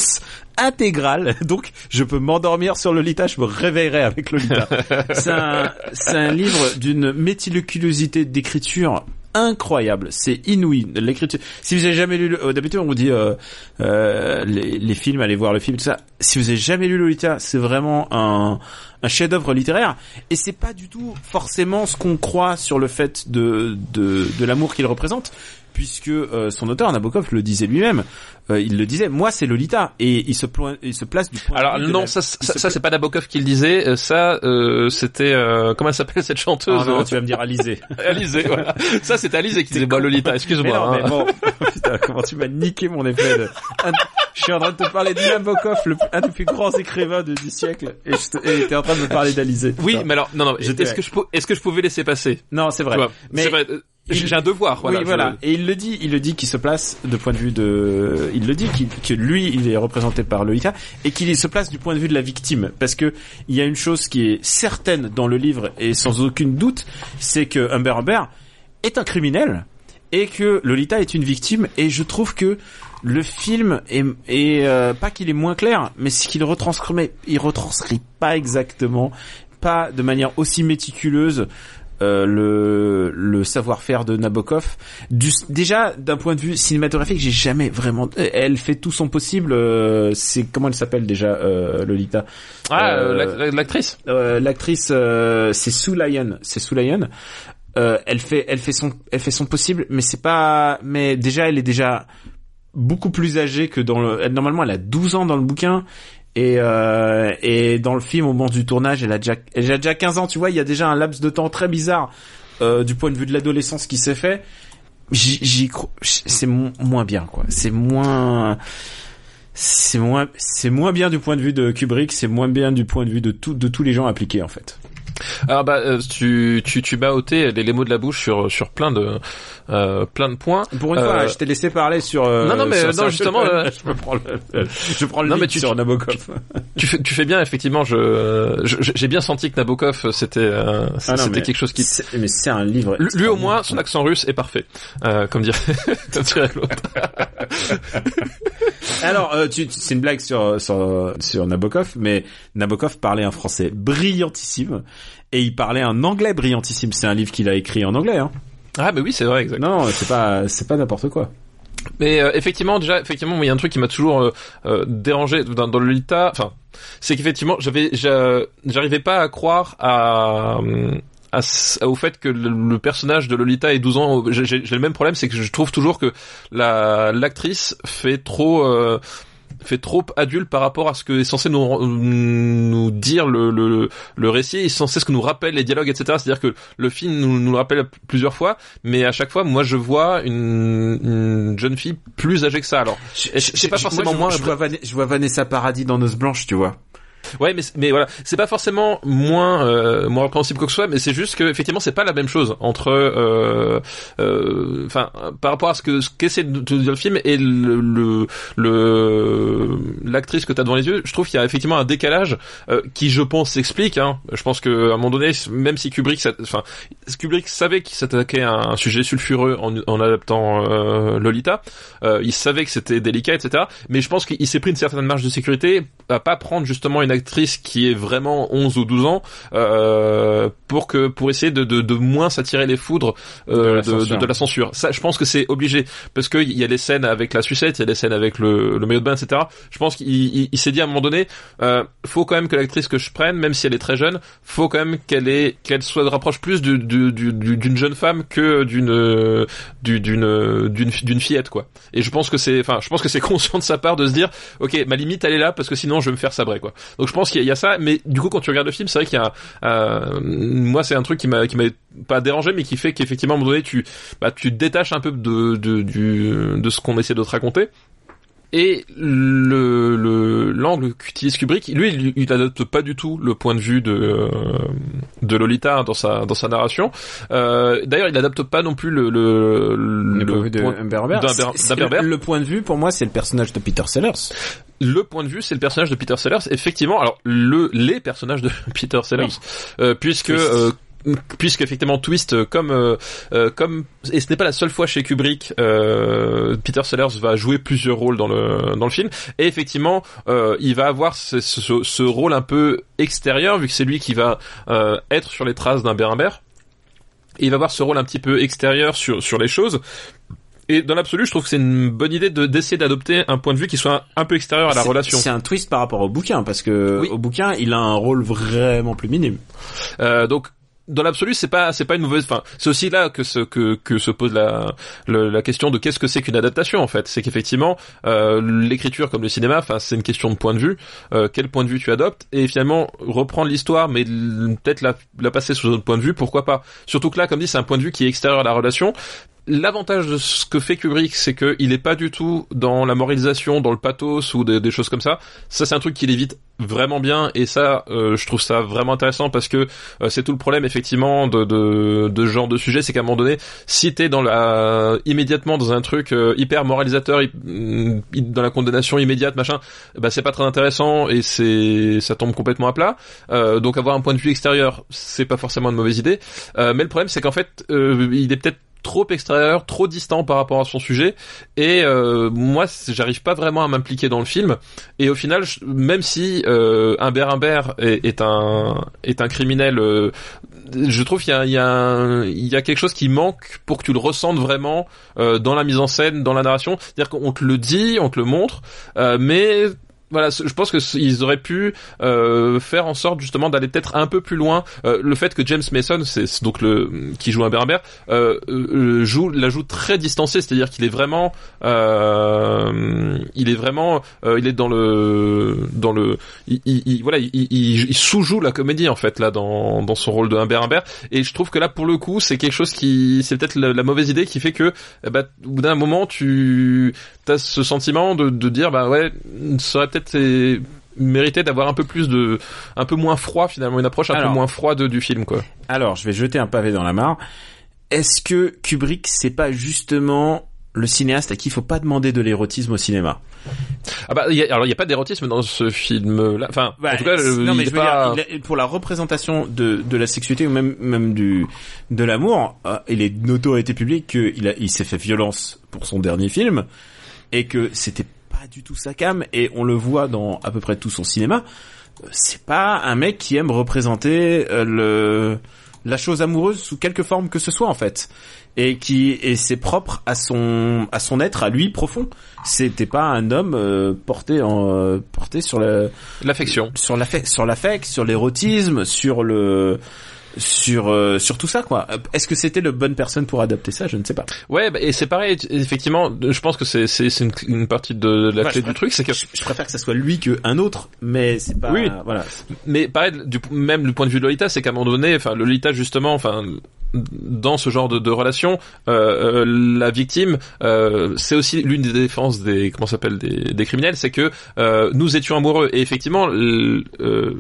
intégrale. Donc je peux m'endormir sur Lolita, je me réveillerai avec Lolita. c'est un c'est un livre d'une méticulosité d'écriture incroyable, c'est inouï. L'écriture. Si vous avez jamais lu, euh, d'habitude on vous dit euh, euh, les, les films, allez voir le film, tout ça. Si vous avez jamais lu Lolita, c'est vraiment un, un chef-d'œuvre littéraire. Et c'est pas du tout forcément ce qu'on croit sur le fait de de, de l'amour qu'il représente, puisque euh, son auteur Nabokov le disait lui-même. Euh, il le disait, moi c'est Lolita, et il se ploin- il se place du point. de Alors vue de non, la- ça, ça, ça, pla- c'est pas Nabokov qui le disait. euh, Ça, euh, c'était euh, comment elle s'appelle cette chanteuse Oh non, tu vas me dire Alizé. Alizé, voilà. Ça, c'était Alizé qui disait bah Lolita. Excuse-moi. non, hein. mais bon, putain, comment tu m'as niqué mon effet de... Un- Je suis en train de te parler de Nabokov, le, un des plus grands écrivains de- du siècle, et je te- t'es en train de me parler d'Alizé. Oui, mais alors non, non. Est-ce que je pou- est-ce que je pouvais laisser passer Non, c'est vrai. Tu vois, Mais c'est vrai. J'ai un devoir. Voilà. oui, je- voilà. Et il le dit, il le dit qu'il se place de point de vue de, il le dit qu'il- que lui, il est représenté par Lolita et qu'il se place du point de vue de la victime. Parce que il y a une chose qui est certaine dans le livre et sans aucune doute, c'est que Humber Humber est un criminel et que Lolita est une victime. Et je trouve que le film est, est, euh, pas qu'il est moins clair, mais c'est qu'il retranscrit, mais il retranscrit pas exactement, pas de manière aussi méticuleuse euh, le, le savoir-faire de Nabokov. Du, déjà, d'un point de vue cinématographique, j'ai jamais vraiment. Elle fait tout son possible. euh, c'est comment elle s'appelle déjà, euh, Lolita? Ah, euh, Euh, l'ac- l'actrice. Euh, L'actrice, euh, c'est Sue Lyon. C'est Sue Lyon. Euh, elle fait, elle fait son, elle fait son possible, mais c'est pas. Mais déjà, elle est déjà beaucoup plus âgée que dans le. Normalement, elle a 12 ans dans le bouquin. Et, euh, et dans le film, au moment du tournage, elle a déjà, elle a déjà 15 ans. Tu vois, il y a déjà un laps de temps très bizarre euh, du point de vue de l'adolescence qui s'est fait. j'y j'y cro- c'est mo- moins bien quoi. C'est moins c'est moins c'est moins bien du point de vue de Kubrick, c'est moins bien du point de vue de tout de tous les gens impliqués en fait. Alors bah euh, tu tu tu m'as ôté les, les mots de la bouche sur sur plein de euh, plein de points. Pour une Euh, fois, je t'ai laissé parler sur euh, Non, non, mais, non, justement, euh, je me prends le je prends le Non, mais tu- sur Nabokov. Tu fais tu fais bien effectivement. Je j'ai bien senti que Nabokov c'était euh, Ah c'était quelque chose qui mais c'est un livre Lui, au moins, son accent russe est parfait, euh, comme dirait, comme dirait l'autre. Alors, euh, tu, tu- c'est une blague sur, sur, sur Nabokov, mais Nabokov parlait un français brillantissime et il parlait un anglais brillantissime. C'est un livre qu'il a écrit en anglais. Hein. Ah, mais oui, c'est vrai, exact. Non, c'est pas, c'est pas n'importe quoi. Mais euh, effectivement, déjà, effectivement, il y a un truc qui m'a toujours euh, euh, dérangé dans, Lolita. Enfin, c'est qu'effectivement, j'avais, j'a- j'arrivais pas à croire à, au fait que le, le personnage de Lolita ait 12 ans. J'ai le même problème, c'est que je trouve toujours que la l'actrice fait trop. Fait trop adulte par rapport à ce que est censé nous nous dire le le, le récit est censé ce que nous rappelle les dialogues etc. C'est à dire que le film nous, nous le rappelle plusieurs fois mais à chaque fois moi je vois une, une jeune fille plus âgée que ça alors. C'est pas forcément moi, moins je, Van- je vois Vanessa Paradis dans Noce Blanche, tu vois. Ouais, mais mais voilà, c'est pas forcément moins euh, moins repréhensible que ce soit, mais c'est juste que effectivement c'est pas la même chose entre euh, euh, enfin par rapport à ce que ce qu'essaie de te dire le film et le le le- l'actrice que t'as devant les yeux. Je trouve qu'il y a effectivement un décalage euh, qui je pense s'explique. Hein. Je pense que à un moment donné, même si Kubrick, enfin Kubrick savait qu'il s'attaquait à un sujet sulfureux en, en adaptant euh, Lolita, euh, il savait que c'était délicat, etc. Mais je pense qu'il s'est pris une certaine marge de sécurité à pas prendre justement une actrice qui est vraiment 11 ou 12 ans euh, pour que pour essayer de, de, de moins s'attirer les foudres euh, De la de, la censure. Ça, je pense que c'est obligé parce que il y a les scènes avec la sucette, il y a les scènes avec le, le maillot de bain, etc. Je pense qu'il il, il s'est dit à un moment donné, euh, faut quand même que l'actrice que je prenne, même si elle est très jeune, faut quand même qu'elle ait qu'elle soit rapproche plus du- du- du- du- d'une jeune femme que d'une du- d'une d'une d'une fillette quoi. Et je pense que c'est enfin je pense que c'est conscient de sa part de se dire ok ma limite elle est là parce que sinon je vais me faire sabrer quoi. Donc je pense qu'il y, a- il y a ça mais du coup quand tu regardes le film c'est vrai qu'il y a euh, moi c'est un truc qui m'a qui m'a pas dérangé mais qui fait qu'effectivement à un moment donné tu bah tu te détaches un peu de de du de ce qu'on essaie de te raconter. Et le le- l'angle qu'utilise Kubrick, lui, il, il adopte pas du tout le point de vue de euh, de Lolita dans sa dans sa narration. Euh, D'ailleurs, il adapte pas non plus le le, Le, point de vue Humber Herbert. Le point de vue, pour moi, c'est le personnage de Peter Sellers. Le point de vue, c'est le personnage de Peter Sellers. Effectivement, alors le les personnages de Peter Sellers, euh, puisque euh, puisque effectivement twist euh, comme euh, euh, comme et ce n'est pas la seule fois chez Kubrick euh, Peter Sellers va jouer plusieurs rôles dans le dans le film. Et effectivement euh, il va avoir ce, ce, ce rôle un peu extérieur vu que c'est lui qui va euh, être sur les traces d'un Berenber et il va avoir ce rôle un petit peu extérieur sur sur les choses et dans l'absolu, je trouve que c'est une bonne idée de d'essayer d'adopter un point de vue qui soit un, un peu extérieur à la relation. C'est un twist par rapport au bouquin, parce que Oui. au bouquin, il a un rôle vraiment plus minime. Euh, donc dans l'absolu, c'est pas c'est pas une mauvaise. Enfin, c'est aussi là que se que que se pose la le- la question de qu'est-ce que c'est qu'une adaptation en fait. C'est qu'effectivement euh, l'écriture comme le cinéma, enfin c'est une question de point de vue. Euh, quel point de vue tu adoptes? Et finalement reprendre l'histoire, mais peut-être la la passer sous un autre point de vue, pourquoi pas? Surtout que là, comme dit, c'est un point de vue qui est extérieur à la relation. L'avantage de ce que fait Kubrick, c'est qu'il est pas du tout dans la moralisation, dans le pathos ou des, choses comme ça. Ça, c'est un truc qu'il évite vraiment bien, et ça, euh, je trouve ça vraiment intéressant parce que euh, c'est tout le problème effectivement de, ce genre de sujet, c'est qu'à un moment donné, si t'es dans la immédiatement dans un truc euh, hyper moralisateur, mm, dans la condamnation immédiate, machin, bah c'est pas très intéressant et c'est ça tombe complètement à plat. Donc avoir un point de vue extérieur, c'est pas forcément une mauvaise idée. Mais le problème, c'est qu'en fait, il est peut-être trop extérieur, trop distant par rapport à son sujet, et euh, moi j'arrive pas vraiment à m'impliquer dans le film. Et au final, même si euh, Humbert Humbert est, un est un criminel, euh, je trouve qu'il y a il y y a quelque chose qui manque pour que tu le ressentes vraiment euh, dans la mise en scène, dans la narration. C'est-à-dire qu'on te le dit, on te le montre, mais voilà, je pense que ils auraient pu euh, faire en sorte justement d'aller peut-être un peu plus loin. Euh, le fait que James Mason, c'est donc le qui joue un Berbère, euh, euh, joue la joue très distancé, c'est-à-dire qu'il est vraiment, euh, il est vraiment, euh, il est dans le dans le, il, il- voilà, il, sous-joue la comédie en fait là dans dans son rôle de Humbert Humbert. Et je trouve que là pour le coup, c'est quelque chose qui, c'est peut-être la, mauvaise idée qui fait que, ben, au bout d'un moment, tu as ce sentiment de, de dire bah ouais, ça aurait peut-être euh, mérité d'avoir un peu plus de, un peu moins froid finalement, une approche un Alors. peu moins froide du film quoi. Alors, je vais jeter un pavé dans la mare. Est-ce que Kubrick, c'est pas justement le cinéaste à qui il faut pas demander de l'érotisme au cinéma? Ah bah il y a, alors il y a pas d'érotisme dans ce film là. Enfin, en tout cas, c'est- non, il mais je veux dire, il a- pour la représentation de, de la sexualité ou même même du de l'amour, euh, il est notoriété publique qu'il a il s'est fait violence pour son dernier film et que c'était pas du tout sa cam et on le voit dans à peu près tout son cinéma. Euh, C'est pas un mec qui aime représenter euh, le la chose amoureuse sous quelque forme que ce soit en fait et qui et c'est propre à son à son être à lui profond c'était pas un homme euh, porté en euh, porté sur l'affection. sur l'affect sur l'affect sur l'érotisme sur le sur euh, sur tout ça quoi est-ce que c'était le bonne personne pour adapter ça? Je ne sais pas Ouais, bah, et c'est pareil. effectivement, je pense que c'est c'est une, une partie de la Ouais, clé du truc, c'est que je, je préfère que ça soit lui que un autre mais c'est pas Oui. voilà Mais pareil, du, même du point de vue de Lolita, c'est qu'à un moment donné, enfin, Lolita justement, enfin, dans ce genre de, de relation, euh, euh, la victime, euh, c'est aussi l'une des défenses des comment s'appelle des, des criminels, c'est que euh, nous étions amoureux. Et effectivement, euh,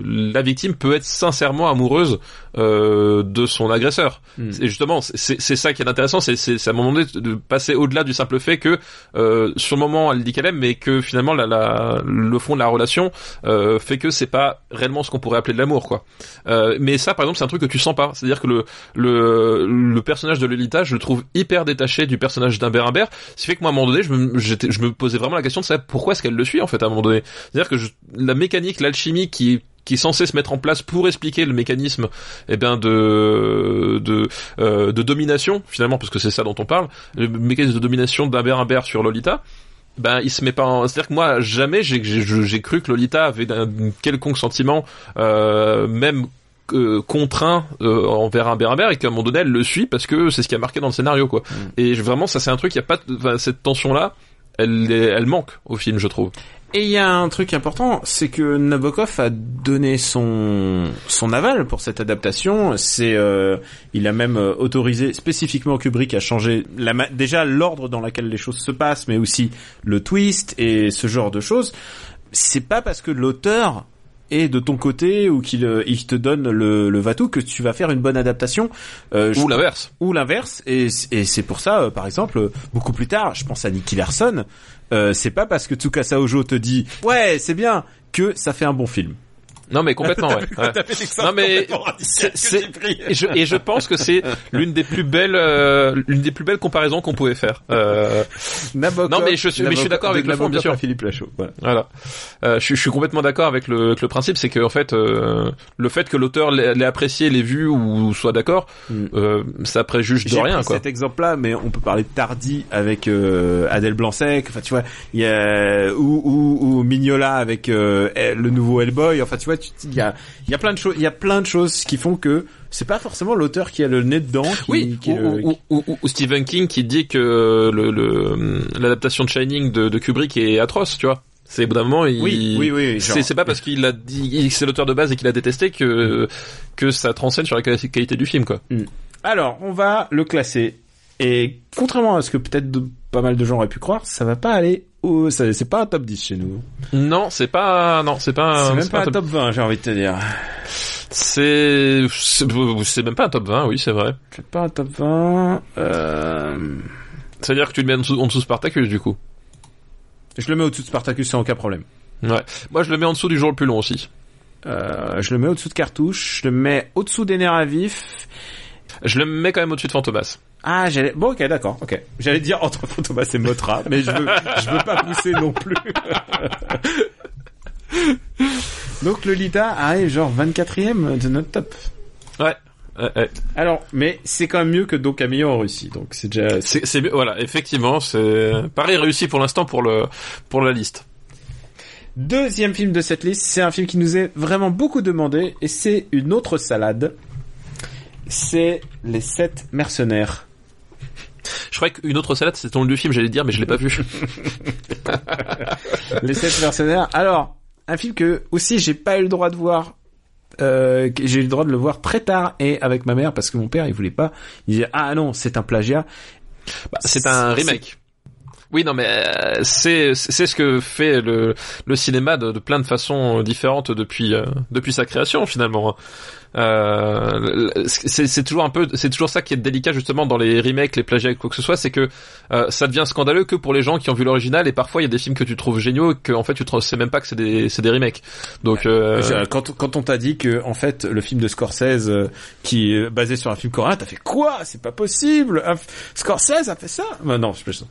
la victime peut être sincèrement amoureuse euh, de son agresseur. Mm. Et justement, c'est ça qui est intéressant, c'est c'est à un moment donné de passer au-delà du simple fait que euh, sur le moment elle dit qu'elle aime, mais que finalement la, la, le fond de la relation euh, fait que c'est pas réellement ce qu'on pourrait appeler de l'amour, quoi. Euh, mais ça, par exemple, c'est un truc que tu sens pas. C'est-à-dire que le le le personnage de Lolita, je le trouve hyper détaché du personnage d'Humbert Humbert. Ce qui fait que moi, à un moment donné, je me posais vraiment la question de savoir pourquoi est-ce qu'elle le suit en fait à un moment donné? C'est-à-dire que la mécanique, l'alchimie qui est censée se mettre en place pour expliquer le mécanisme eh bien euh, de domination finalement parce que c'est ça dont on parle le mécanisme de domination d'Humbert Humbert sur Lolita ben il se met pas en... c'est à dire que moi jamais j'ai cru que Lolita avait un quelconque sentiment euh, même euh, contraint euh, envers Humbert et qu'à un moment donné elle le suit parce que c'est ce qui a marqué dans le scénario quoi et je- vraiment ça c'est un truc il y a pas enfin, cette tension là elle elle manque au film je trouve Et il y a un truc important, c'est que Nabokov a donné son son aval pour cette adaptation. C'est euh, il a même euh, autorisé spécifiquement Kubrick à changer la déjà l'ordre dans lequel les choses se passent, mais aussi le twist et ce genre de choses. C'est pas parce que l'auteur est de ton côté ou qu'il euh, il te donne le, le va-tout que tu vas faire une bonne adaptation. Euh, je- ou l'inverse ou l'inverse et, et c'est pour ça euh, par exemple beaucoup plus tard je pense à Nicky Larson euh, c'est pas parce que Tsukasa Ojo te dit ouais c'est bien que ça fait un bon film non mais complètement ouais, ouais. Non, mais c'est- et je, et je pense que c'est l'une des plus belles, euh, l'une des plus belles comparaisons qu'on pouvait faire. Euh, Nabokov, Non, mais je suis- mais je suis d'accord avec de le fond, bien sûr. Philippe Lachaud voilà. voilà. Euh, je, suis- je suis complètement d'accord avec le, avec le principe, c'est que en fait, euh, le fait que l'auteur l'ait apprécié, l'ait vu ou soit d'accord, Mm. euh, ça préjuge de rien, pris quoi. cet exemple-là, mais on peut parler de Tardy avec euh, Adèle Blanc-Sec. Enfin, tu vois, il y a ou ou, ou Mignola avec euh, le nouveau Hellboy. Enfin, tu vois, il y a y a plein de choses, il y a plein de choses qui font que c'est pas forcément l'auteur qui a le nez dedans. Qui, Oui, qui ou, Stephen King qui dit que le le- l'adaptation de Shining de, de Kubrick est atroce, tu vois. C'est d'un moment, il... Oui, oui, oui. C'est pas parce qu'il a dit que c'est l'auteur de base et qu'il a détesté que que ça transcène sur la quali- qualité du film, quoi. Alors, on va le classer. Et contrairement à ce que peut-être pas mal de gens auraient pu croire, ça va pas aller ça- c'est pas un top 10 chez nous. Non, c'est pas, non, c'est pas, C'est même pas un top 20, j'ai envie de te dire. C'est, c'est c'est même pas un top 20, oui, c'est vrai. C'est pas un top 20, euh... C'est-à-dire que tu le mets en dessous, en dessous de Spartacus, du coup. Je le mets au-dessus de Spartacus sans aucun problème. Ouais. Moi, je le mets en dessous du jour le plus long aussi. Euh, je le mets au-dessous de Cartouche, je le mets au-dessous des nerfs à vif. Je le mets quand même au-dessus de Fantomas. Ah, j'allais, bon, ok, d'accord, ok. J'allais dire entre Fantomas et Motra, mais je veux, je veux pas pousser non plus. Donc, Lolita arrive genre 24ème de notre top. Ouais. Alors, mais c'est quand même mieux que Don Camillo en Russie, donc c'est déjà... C'est, voilà, effectivement, c'est, pareil réussi pour l'instant pour le, pour la liste. Deuxième film de cette liste, c'est un film qui nous est vraiment beaucoup demandé et c'est une autre salade. C'est Les Sept Mercenaires. Je croyais qu'une autre salade, c'était ton nom du film, j'allais dire, mais je l'ai pas vu. Les Sept Mercenaires. Alors, un film que aussi j'ai pas eu le droit de voir. Euh, j'ai eu le droit de le voir très tard et avec ma mère parce que mon père il voulait pas. Il disait ah non c'est un plagiat. Bah, c'est un remake. Oui, non, mais euh, c'est c'est ce que fait le le cinéma de, de plein de façons différentes depuis euh, depuis sa création finalement. Euh, c'est c'est toujours un peu c'est toujours ça qui est délicat justement dans les remakes, les plagiats, quoi que ce soit, c'est que euh, ça devient scandaleux que pour les gens qui ont vu l'original et parfois il y a des films que tu trouves géniaux et que en fait tu te sais même pas que c'est des c'est des remakes. Donc euh, quand quand on t'a dit que en fait le film de Scorsese euh, qui est basé sur un film coréen, t'as fait quoi? C'est pas possible. Scorsese a fait ça bah Non, je ça.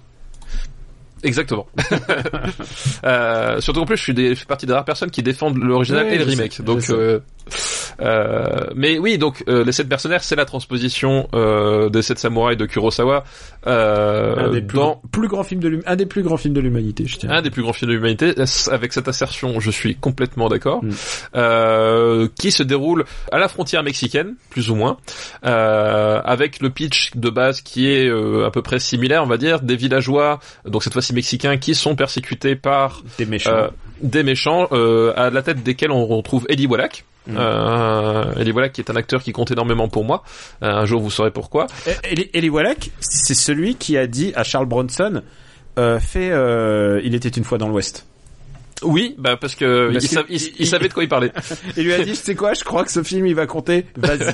Exactement. euh, surtout en plus, je suis, des, je fais partie des rares personnes qui défendent l'original Oui, et le remake. sais, donc, euh, euh, mais oui, donc euh, les sept mercenaires, c'est la transposition euh, des sept samouraïs de Kurosawa euh, un des plus, dans plus grands films de un des plus grands films de l'humanité, je tiens. un des plus grands films de l'humanité. Avec cette assertion, je suis complètement d'accord. Mm. Euh, qui se déroule à la frontière mexicaine, plus ou moins, euh, avec le pitch de base qui est euh, à peu près similaire, on va dire, des villageois, donc cette fois-ci mexicains, qui sont persécutés par Des méchants. euh, des méchants, euh, à la tête desquels on retrouve Eddie Wallach. Mm. Euh, Eddie Wallach qui est un acteur qui compte énormément pour moi. Euh, un jour vous saurez pourquoi. Eli, Eli Wallach, c'est celui qui a dit à Charles Bronson, euh, fait, euh, il était une fois dans l'Ouest. Oui, bah parce que Parce il, que- sa- il- il savait de quoi il parlait. Il lui a dit, tu sais quoi, je crois que ce film il va compter. Vas-y.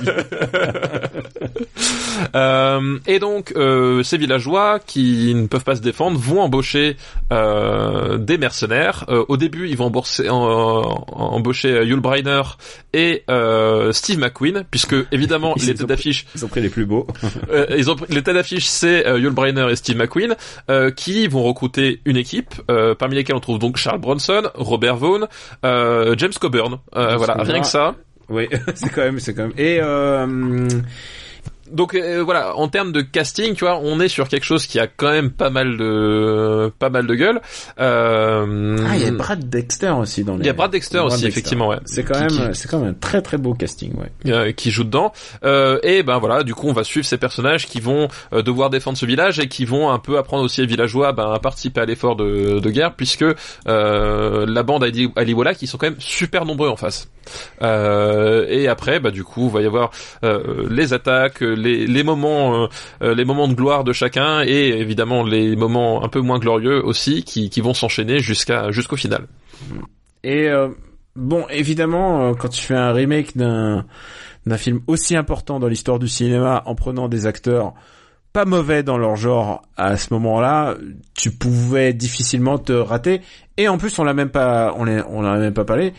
Euh, et donc, euh, ces villageois qui ne peuvent pas se défendre vont embaucher euh, des mercenaires. Au début, ils vont embaucher, en- en- embaucher Yul Brynner et Steve McQueen, puisque évidemment Ils les têtes d'affiche, Ils ont pris les plus beaux. ils ont les têtes d'affiche, c'est Yul Brynner et Steve McQueen, qui vont recruter une équipe, parmi lesquelles on trouve donc Charles Bronson, Robert Vaughn, euh, James Coburn. Euh, voilà, rien que ça. Oui, c'est quand même, c'est quand même. Et euh, Donc euh, voilà, en termes de casting, tu vois, on est sur quelque chose qui a quand même pas mal de pas mal de gueule. Euh, ah, il y a Brad Dexter aussi dans les. il y a Brad Dexter aussi, effectivement, ouais. C'est quand Qui- même, qui- c'est quand même un très très beau casting, ouais. euh, qui joue dedans. Euh, et ben voilà, du coup, on va suivre ces personnages qui vont euh, devoir défendre ce village et qui vont un peu apprendre aussi les villageois ben, à participer à l'effort de, de guerre, puisque euh, la bande Ali, Ali Wallach, qui sont quand même super nombreux en face. Euh, et après, bah du coup, il va y avoir euh, les attaques, les, les moments, euh, euh, les moments de gloire de chacun, et évidemment les moments un peu moins glorieux aussi, qui, qui vont s'enchaîner jusqu'à jusqu'au final. Et euh, bon, évidemment, quand tu fais un remake d'un d'un film aussi important dans l'histoire du cinéma en prenant des acteurs pas mauvais dans leur genre à ce moment-là, tu pouvais difficilement te rater. Et en plus, on l'a même pas, on l'a, on l'a même pas parlé.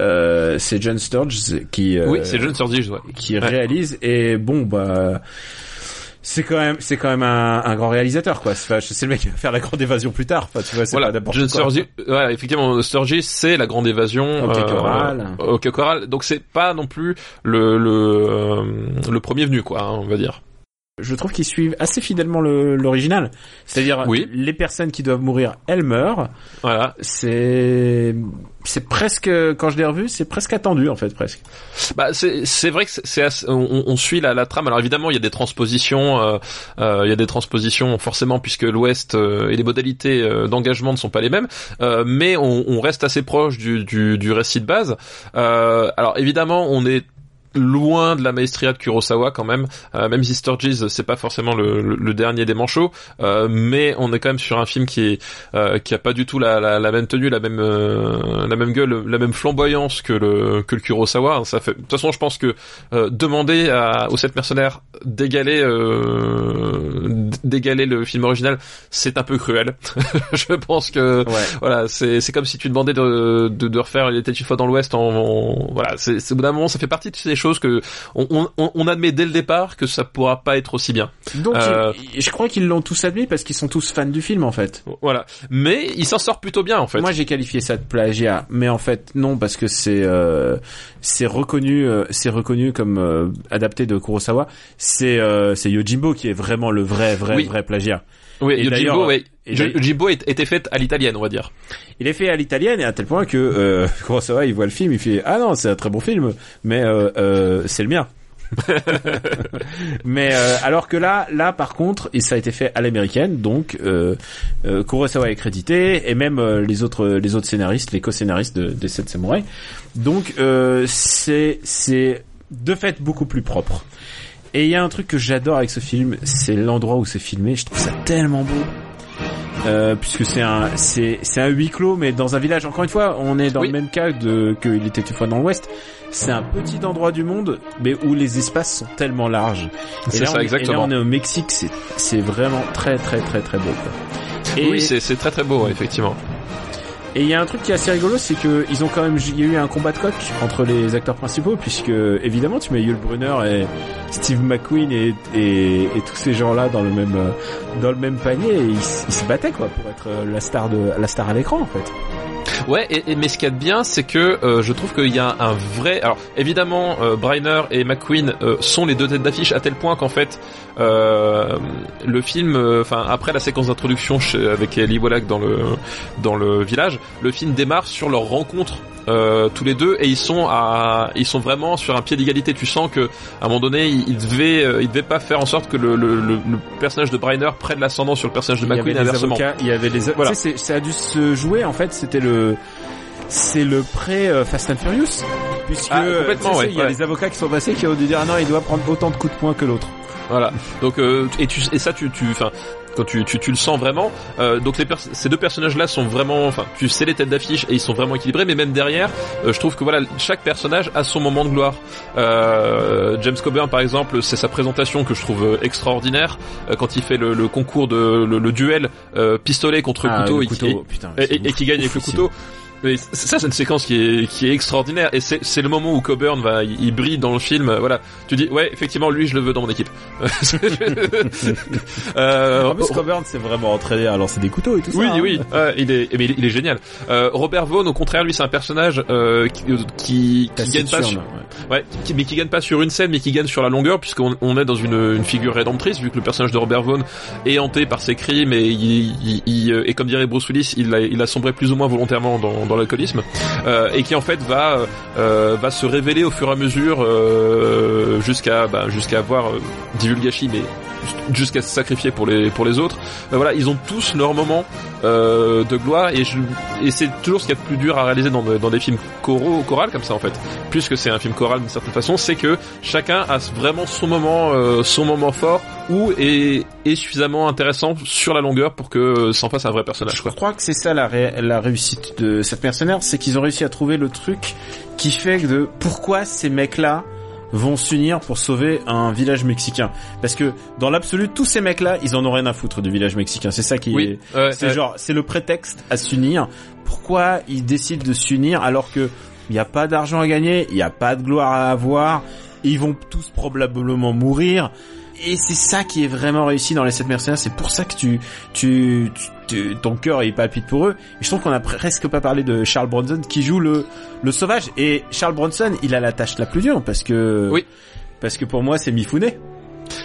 Euh, c'est John Sturges qui euh, oui, c'est John Sturges, ouais. qui Ouais. réalise et bon bah c'est quand même c'est quand même un, un grand réalisateur quoi. C'est, le mec qui va faire la grande évasion plus tard. Enfin, tu vois, c'est Voilà, quoi. Sturges, ouais, effectivement, Sturges, c'est la grande évasion Coral. Quai Coral. Donc c'est pas non plus le le euh, le premier venu, quoi, hein, on va dire. Je trouve qu'ils suivent assez fidèlement le- l'original. C'est-à-dire, Oui. les personnes qui doivent mourir, elles meurent. Voilà. C'est, c'est presque, quand je l'ai revu, c'est presque attendu, en fait, presque. Bah c'est vrai que c'est- on, on suit la, la trame. Alors évidemment il y a des transpositions, euh, euh, il y a des transpositions forcément puisque l'Ouest euh, et les modalités d'engagement ne sont pas les mêmes, mais on, on reste assez proche du, du, du récit de base. Alors évidemment on est loin de la maestria de Kurosawa quand même, euh, même si Sturges c'est pas forcément le, le- le dernier des manchots, euh, mais on est quand même sur un film qui est euh, qui a pas du tout la, la, la même tenue, la même euh, la même gueule, la même flamboyance que le que le Kurosawa. Ça fait de toute façon je pense que euh, demander à, aux sept mercenaires d'égaler euh, d'égaler le film original, c'est un peu cruel. je pense que Ouais. voilà, c'est c'est comme si tu demandais de, de, de refaire Il était une fois dans l'Ouest en, en- voilà, c'est au bout d'un moment ça fait partie de ces choses que on, on, on admet dès le départ que ça pourra pas être aussi bien. Donc, Euh, je crois qu'ils l'ont tous admis parce qu'ils sont tous fans du film, en fait. Voilà, mais il s'en sort plutôt bien en fait. Moi, j'ai qualifié ça de plagiat, mais en fait, non, parce que c'est, euh, c'est reconnu, euh, c'est reconnu comme adapté de Kurosawa. C'est, c'est Yojimbo qui est vraiment le vrai, vrai, Oui. vrai plagiat. oui, et Yojimbo, d'ailleurs, Jimbo était faite à l'italienne, on va dire. il est fait à l'italienne et à tel point que euh, Kurosawa il voit le film, il fait ah non c'est un très bon film, mais euh, euh, c'est le mien. mais euh, alors que là, là par contre, et ça a été fait à l'américaine, donc euh, euh, Kurosawa est crédité et même euh, les autres les autres scénaristes, les co-scénaristes de, des Sept Samouraïs. Donc euh, c'est c'est de fait beaucoup plus propre. Et il y a un truc que j'adore avec ce film, c'est l'endroit où c'est filmé. Je trouve ça tellement beau. Euh, puisque c'est un c'est c'est un huis clos mais dans un village encore une fois on est dans Oui. le même cas de que il était une fois dans l'Ouest c'est un petit endroit du monde mais où les espaces sont tellement larges C'est ça, on exactement. et là on est au Mexique c'est c'est vraiment très très très très beau quoi. et Oui, c'est c'est très très beau, effectivement. et il y a un truc qui est assez rigolo, c'est que ils ont quand même, il y a eu un combat de coq entre les acteurs principaux, puisque évidemment tu mets Yul Brunner et Steve McQueen et, et, tous ces gens-là dans le même euh, dans le même panier, ils, se battaient quoi pour être euh, la star de la star à l'écran en fait. Ouais, et, mais ce qu'il y a de bien, c'est que euh, je trouve qu'il y a un vrai. Alors évidemment, euh, et McQueen sont les deux têtes d'affiche à tel point qu'en fait, le film, enfin après la séquence d'introduction avec Ellie Wallach dans le dans le village, le film démarre sur leur rencontre. tous les deux et ils sont à ils sont vraiment sur un pied d'égalité tu sens que à un moment donné ils devaient euh, ils devaient pas faire en sorte que le, le, le, le personnage de Briner prenne l'ascendant sur le personnage de il y McQueen avait avocats, il y avait les, Voilà. tu sais, ça a dû se jouer en fait, c'était le c'est le pré euh, Fast and Furious puisque Ah, complètement, ouais, il y a ouais. les avocats qui sont passés qui ont dû dire ah non il doit prendre autant de coups de poing que l'autre. Voilà. Donc euh, et tu et ça tu tu enfin quand tu, tu, tu le sens vraiment, euh, donc les ces deux personnages-là sont vraiment, enfin, tu sais les têtes d'affiche et ils sont vraiment équilibrés, mais même derrière, euh, je trouve que voilà, chaque personnage a son moment de gloire. Euh, James Coburn, par exemple, c'est sa présentation que je trouve euh, extraordinaire euh, quand il fait le, le concours de le, le duel euh, pistolet contre Ah, couteau, le et, qui- couteau, et, et- et qui gagne avec le couteau. Mais ça, c'est une séquence qui est, qui est extraordinaire et c'est, c'est le moment où Coburn va, il, il brille dans le film. euh, Voilà, tu dis ouais, effectivement, lui, je le veux dans mon équipe. euh, En plus, Coburn c'est vraiment entraîné à lancer des couteaux et tout oui, ça. hein. oui, il est, mais il est, il est génial. Euh, Robert Vaughn, au contraire, lui, c'est un personnage euh, qui, qui, qui gagne pas sur, ouais, qui- mais qui gagne pas sur une scène, mais qui gagne sur la longueur, puisqu'on on est dans une, une figure rédemptrice, vu que le personnage de Robert Vaughn est hanté par ses crimes et il, il- il, euh, et comme dirait Bruce Willis, il a, il a sombré plus ou moins volontairement dans, dans l'alcoolisme, euh, et qui en fait va, euh, va se révéler au fur et à mesure euh, jusqu'à, bah, jusqu'à avoir divulgachi, mais jusqu'à se sacrifier pour les pour les autres. Euh, voilà, ils ont tous leur moment euh, de gloire et je, et c'est toujours ce qu'il y a de plus dur à réaliser dans, dans des films choraux chorales comme ça en fait. Puisque c'est un film choral d'une certaine façon, c'est que chacun a vraiment son moment euh, son moment fort ou est, est suffisamment intéressant sur la longueur pour que euh, s'en fasse un vrai personnage. Je Quoi. crois que c'est ça la, ré- la réussite de cette mercenaire, c'est qu'ils ont réussi à trouver le truc qui fait de pourquoi ces mecs-là vont s'unir pour sauver un village mexicain. Parce que dans l'absolu, tous ces mecs-là, ils en ont rien à foutre du village mexicain. C'est ça qui Oui, est... C'est genre, c'est le prétexte à s'unir. Pourquoi ils décident de s'unir alors que il n'y a pas d'argent à gagner, il n'y a pas de gloire à avoir, ils vont tous probablement mourir. Et c'est ça qui est vraiment réussi dans les sept mercenaires. C'est pour ça que tu, tu, tu- tu- ton cœur il palpite pour eux. Et je trouve qu'on a presque pas parlé de Charles Bronson qui joue le, le sauvage. Et Charles Bronson, il a la tâche la plus dure parce que, Oui. parce que pour moi c'est Mifune.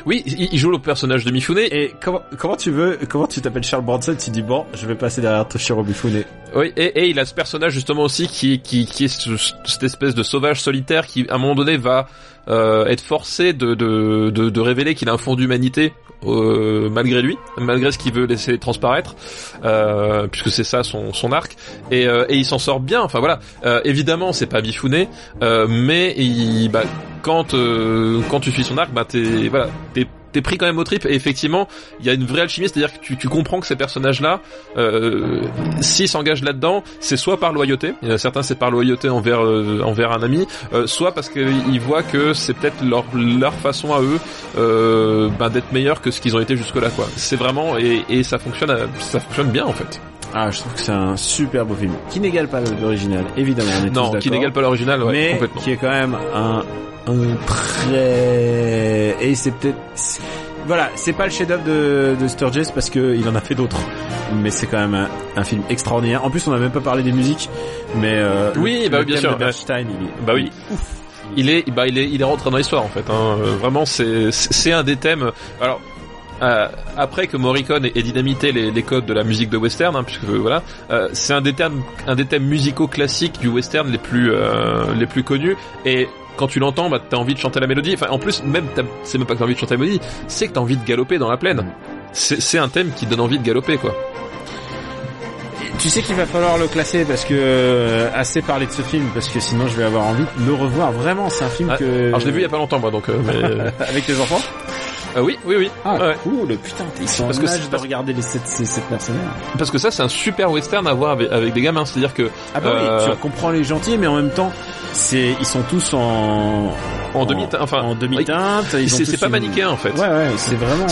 Oui, il, joue le personnage de Mifune Et comment, comment tu veux, comment tu t'appelles Charles Bronson, tu dis bon, je vais passer derrière Toshiro Mifune. Oui, et, et il a ce personnage justement aussi qui, qui, qui est ce- cette espèce de sauvage solitaire qui, à un moment donné, va euh, être forcé de, de, de, de révéler qu'il a un fond d'humanité euh, malgré lui, malgré ce qu'il veut laisser transparaître, euh, puisque c'est ça son, arc, et, euh, il s'en sort bien. Enfin voilà, Euh, évidemment c'est pas Bifouné, euh, mais il, bah, quand quand tu suis son arc, bah t'es voilà, t'es t'es pris quand même au trip et effectivement il y a une vraie alchimie c'est à dire que tu, tu comprends que ces personnages là euh, s'ils s'engagent là-dedans, c'est soit par loyauté, il y en a certains c'est par loyauté envers euh, envers un ami, euh, soit parce qu'ils voient que c'est peut-être leur leur façon à eux euh, ben, d'être meilleurs que ce qu'ils ont été jusque-là quoi. C'est vraiment et, et ça fonctionne ça fonctionne bien en fait. Ah, je trouve que c'est un super beau film. Qui n'égale pas l'original, évidemment, on est tous Non, qui n'égale pas l'original, ouais, mais complètement. qui est quand même un, un très... Et c'est peut-être... Voilà, c'est pas le chef-d'œuvre de, de Sturges parce que il en a fait d'autres. Mais c'est quand même un, un film extraordinaire. En plus, on n'a même pas parlé des musiques, mais euh, Oui, le, bah le bien sûr, Bernstein, il est, Bah oui. il est ouf. Il est, bah, il est, il est rentré dans l'histoire en fait. Hein. Euh, Vraiment, c'est, c'est un des thèmes. Alors, euh, après que Morricone ait, ait dynamité les, les codes de la musique de western, hein, puisque voilà, euh, c'est un des thèmes, un des thèmes musicaux classiques du western les plus euh, les plus connus et quand tu l'entends, bah, t'as envie de chanter la mélodie. Enfin, en plus, même, c'est même pas que t'as envie de chanter la mélodie, c'est que t'as envie de galoper dans la plaine. C'est c'est un thème qui donne envie de galoper, quoi. Tu sais qu'il va falloir le classer parce que euh, assez parler de ce film parce que sinon je vais avoir envie de le revoir. Vraiment, c'est un film Ah, que. Alors je l'ai vu il y a pas longtemps, moi, donc. euh, mais- avec tes enfants? Ah oui, oui, oui. Ah Ouais. cool, putain, ils sont Parce en que âge de regarder les sept, ces sept mercenaires. Parce que ça, c'est un super western à voir avec, avec des gamins. C'est-à-dire que Ah bah Euh, oui, tu comprends les gentils, mais en même temps, c'est ils sont tous en en demi-teinte, enfin, en demi-teinte. c'est pas manichéen en fait. Ouais ouais, c'est vraiment.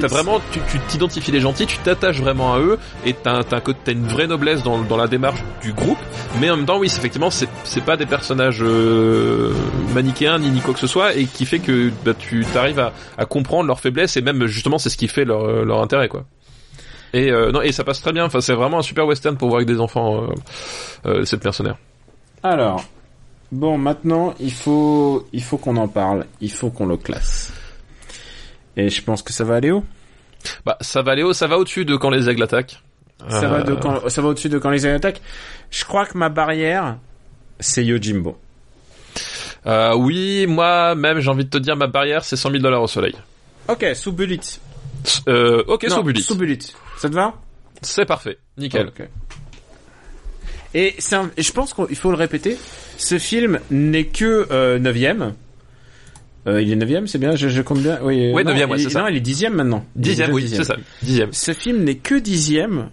T'as vraiment, tu t'identifies les gentils, tu t'attaches vraiment à eux, et t'as une vraie noblesse dans, dans la démarche du groupe. Mais en même temps, oui, effectivement, c'est c'est pas des personnages euh, manichéens ni ni quoi que ce soit, et qui fait que bah, tu t'arrives à, à comprendre leurs faiblesses et même justement c'est ce qui fait leur leur intérêt quoi. Et euh, non, et ça passe très bien. Enfin, c'est vraiment un super western pour voir avec des enfants euh, euh, cette mercenaire. Alors, bon, maintenant, il faut, il faut qu'on en parle. Il faut qu'on le classe. Et je pense que ça va aller haut. Bah, ça va aller haut, ça va au-dessus de quand les aigles attaquent. Ça va de Euh, quand, ça va au-dessus de quand les aliens attaquent. Je crois que ma barrière, c'est Yojimbo. Euh, oui, moi même j'ai envie de te dire ma barrière c'est 100 000 dollars au soleil. Ok, sous bullet. Euh, ok, Non, sous bullet. Sous bullet. Ça te va? C'est parfait, nickel. Ok. Et c'est un- et je pense qu'il faut le répéter. Ce film n'est que euh, 9ème. Euh, il est 9ème, c'est bien, je, je compte bien. Oui, Ouais, non, neuvième, ouais, il- c'est ça. Non, il est dixième maintenant. Il est Dixième, déjà oui, dixième. c'est ça. Dixième. Ce film n'est que dixième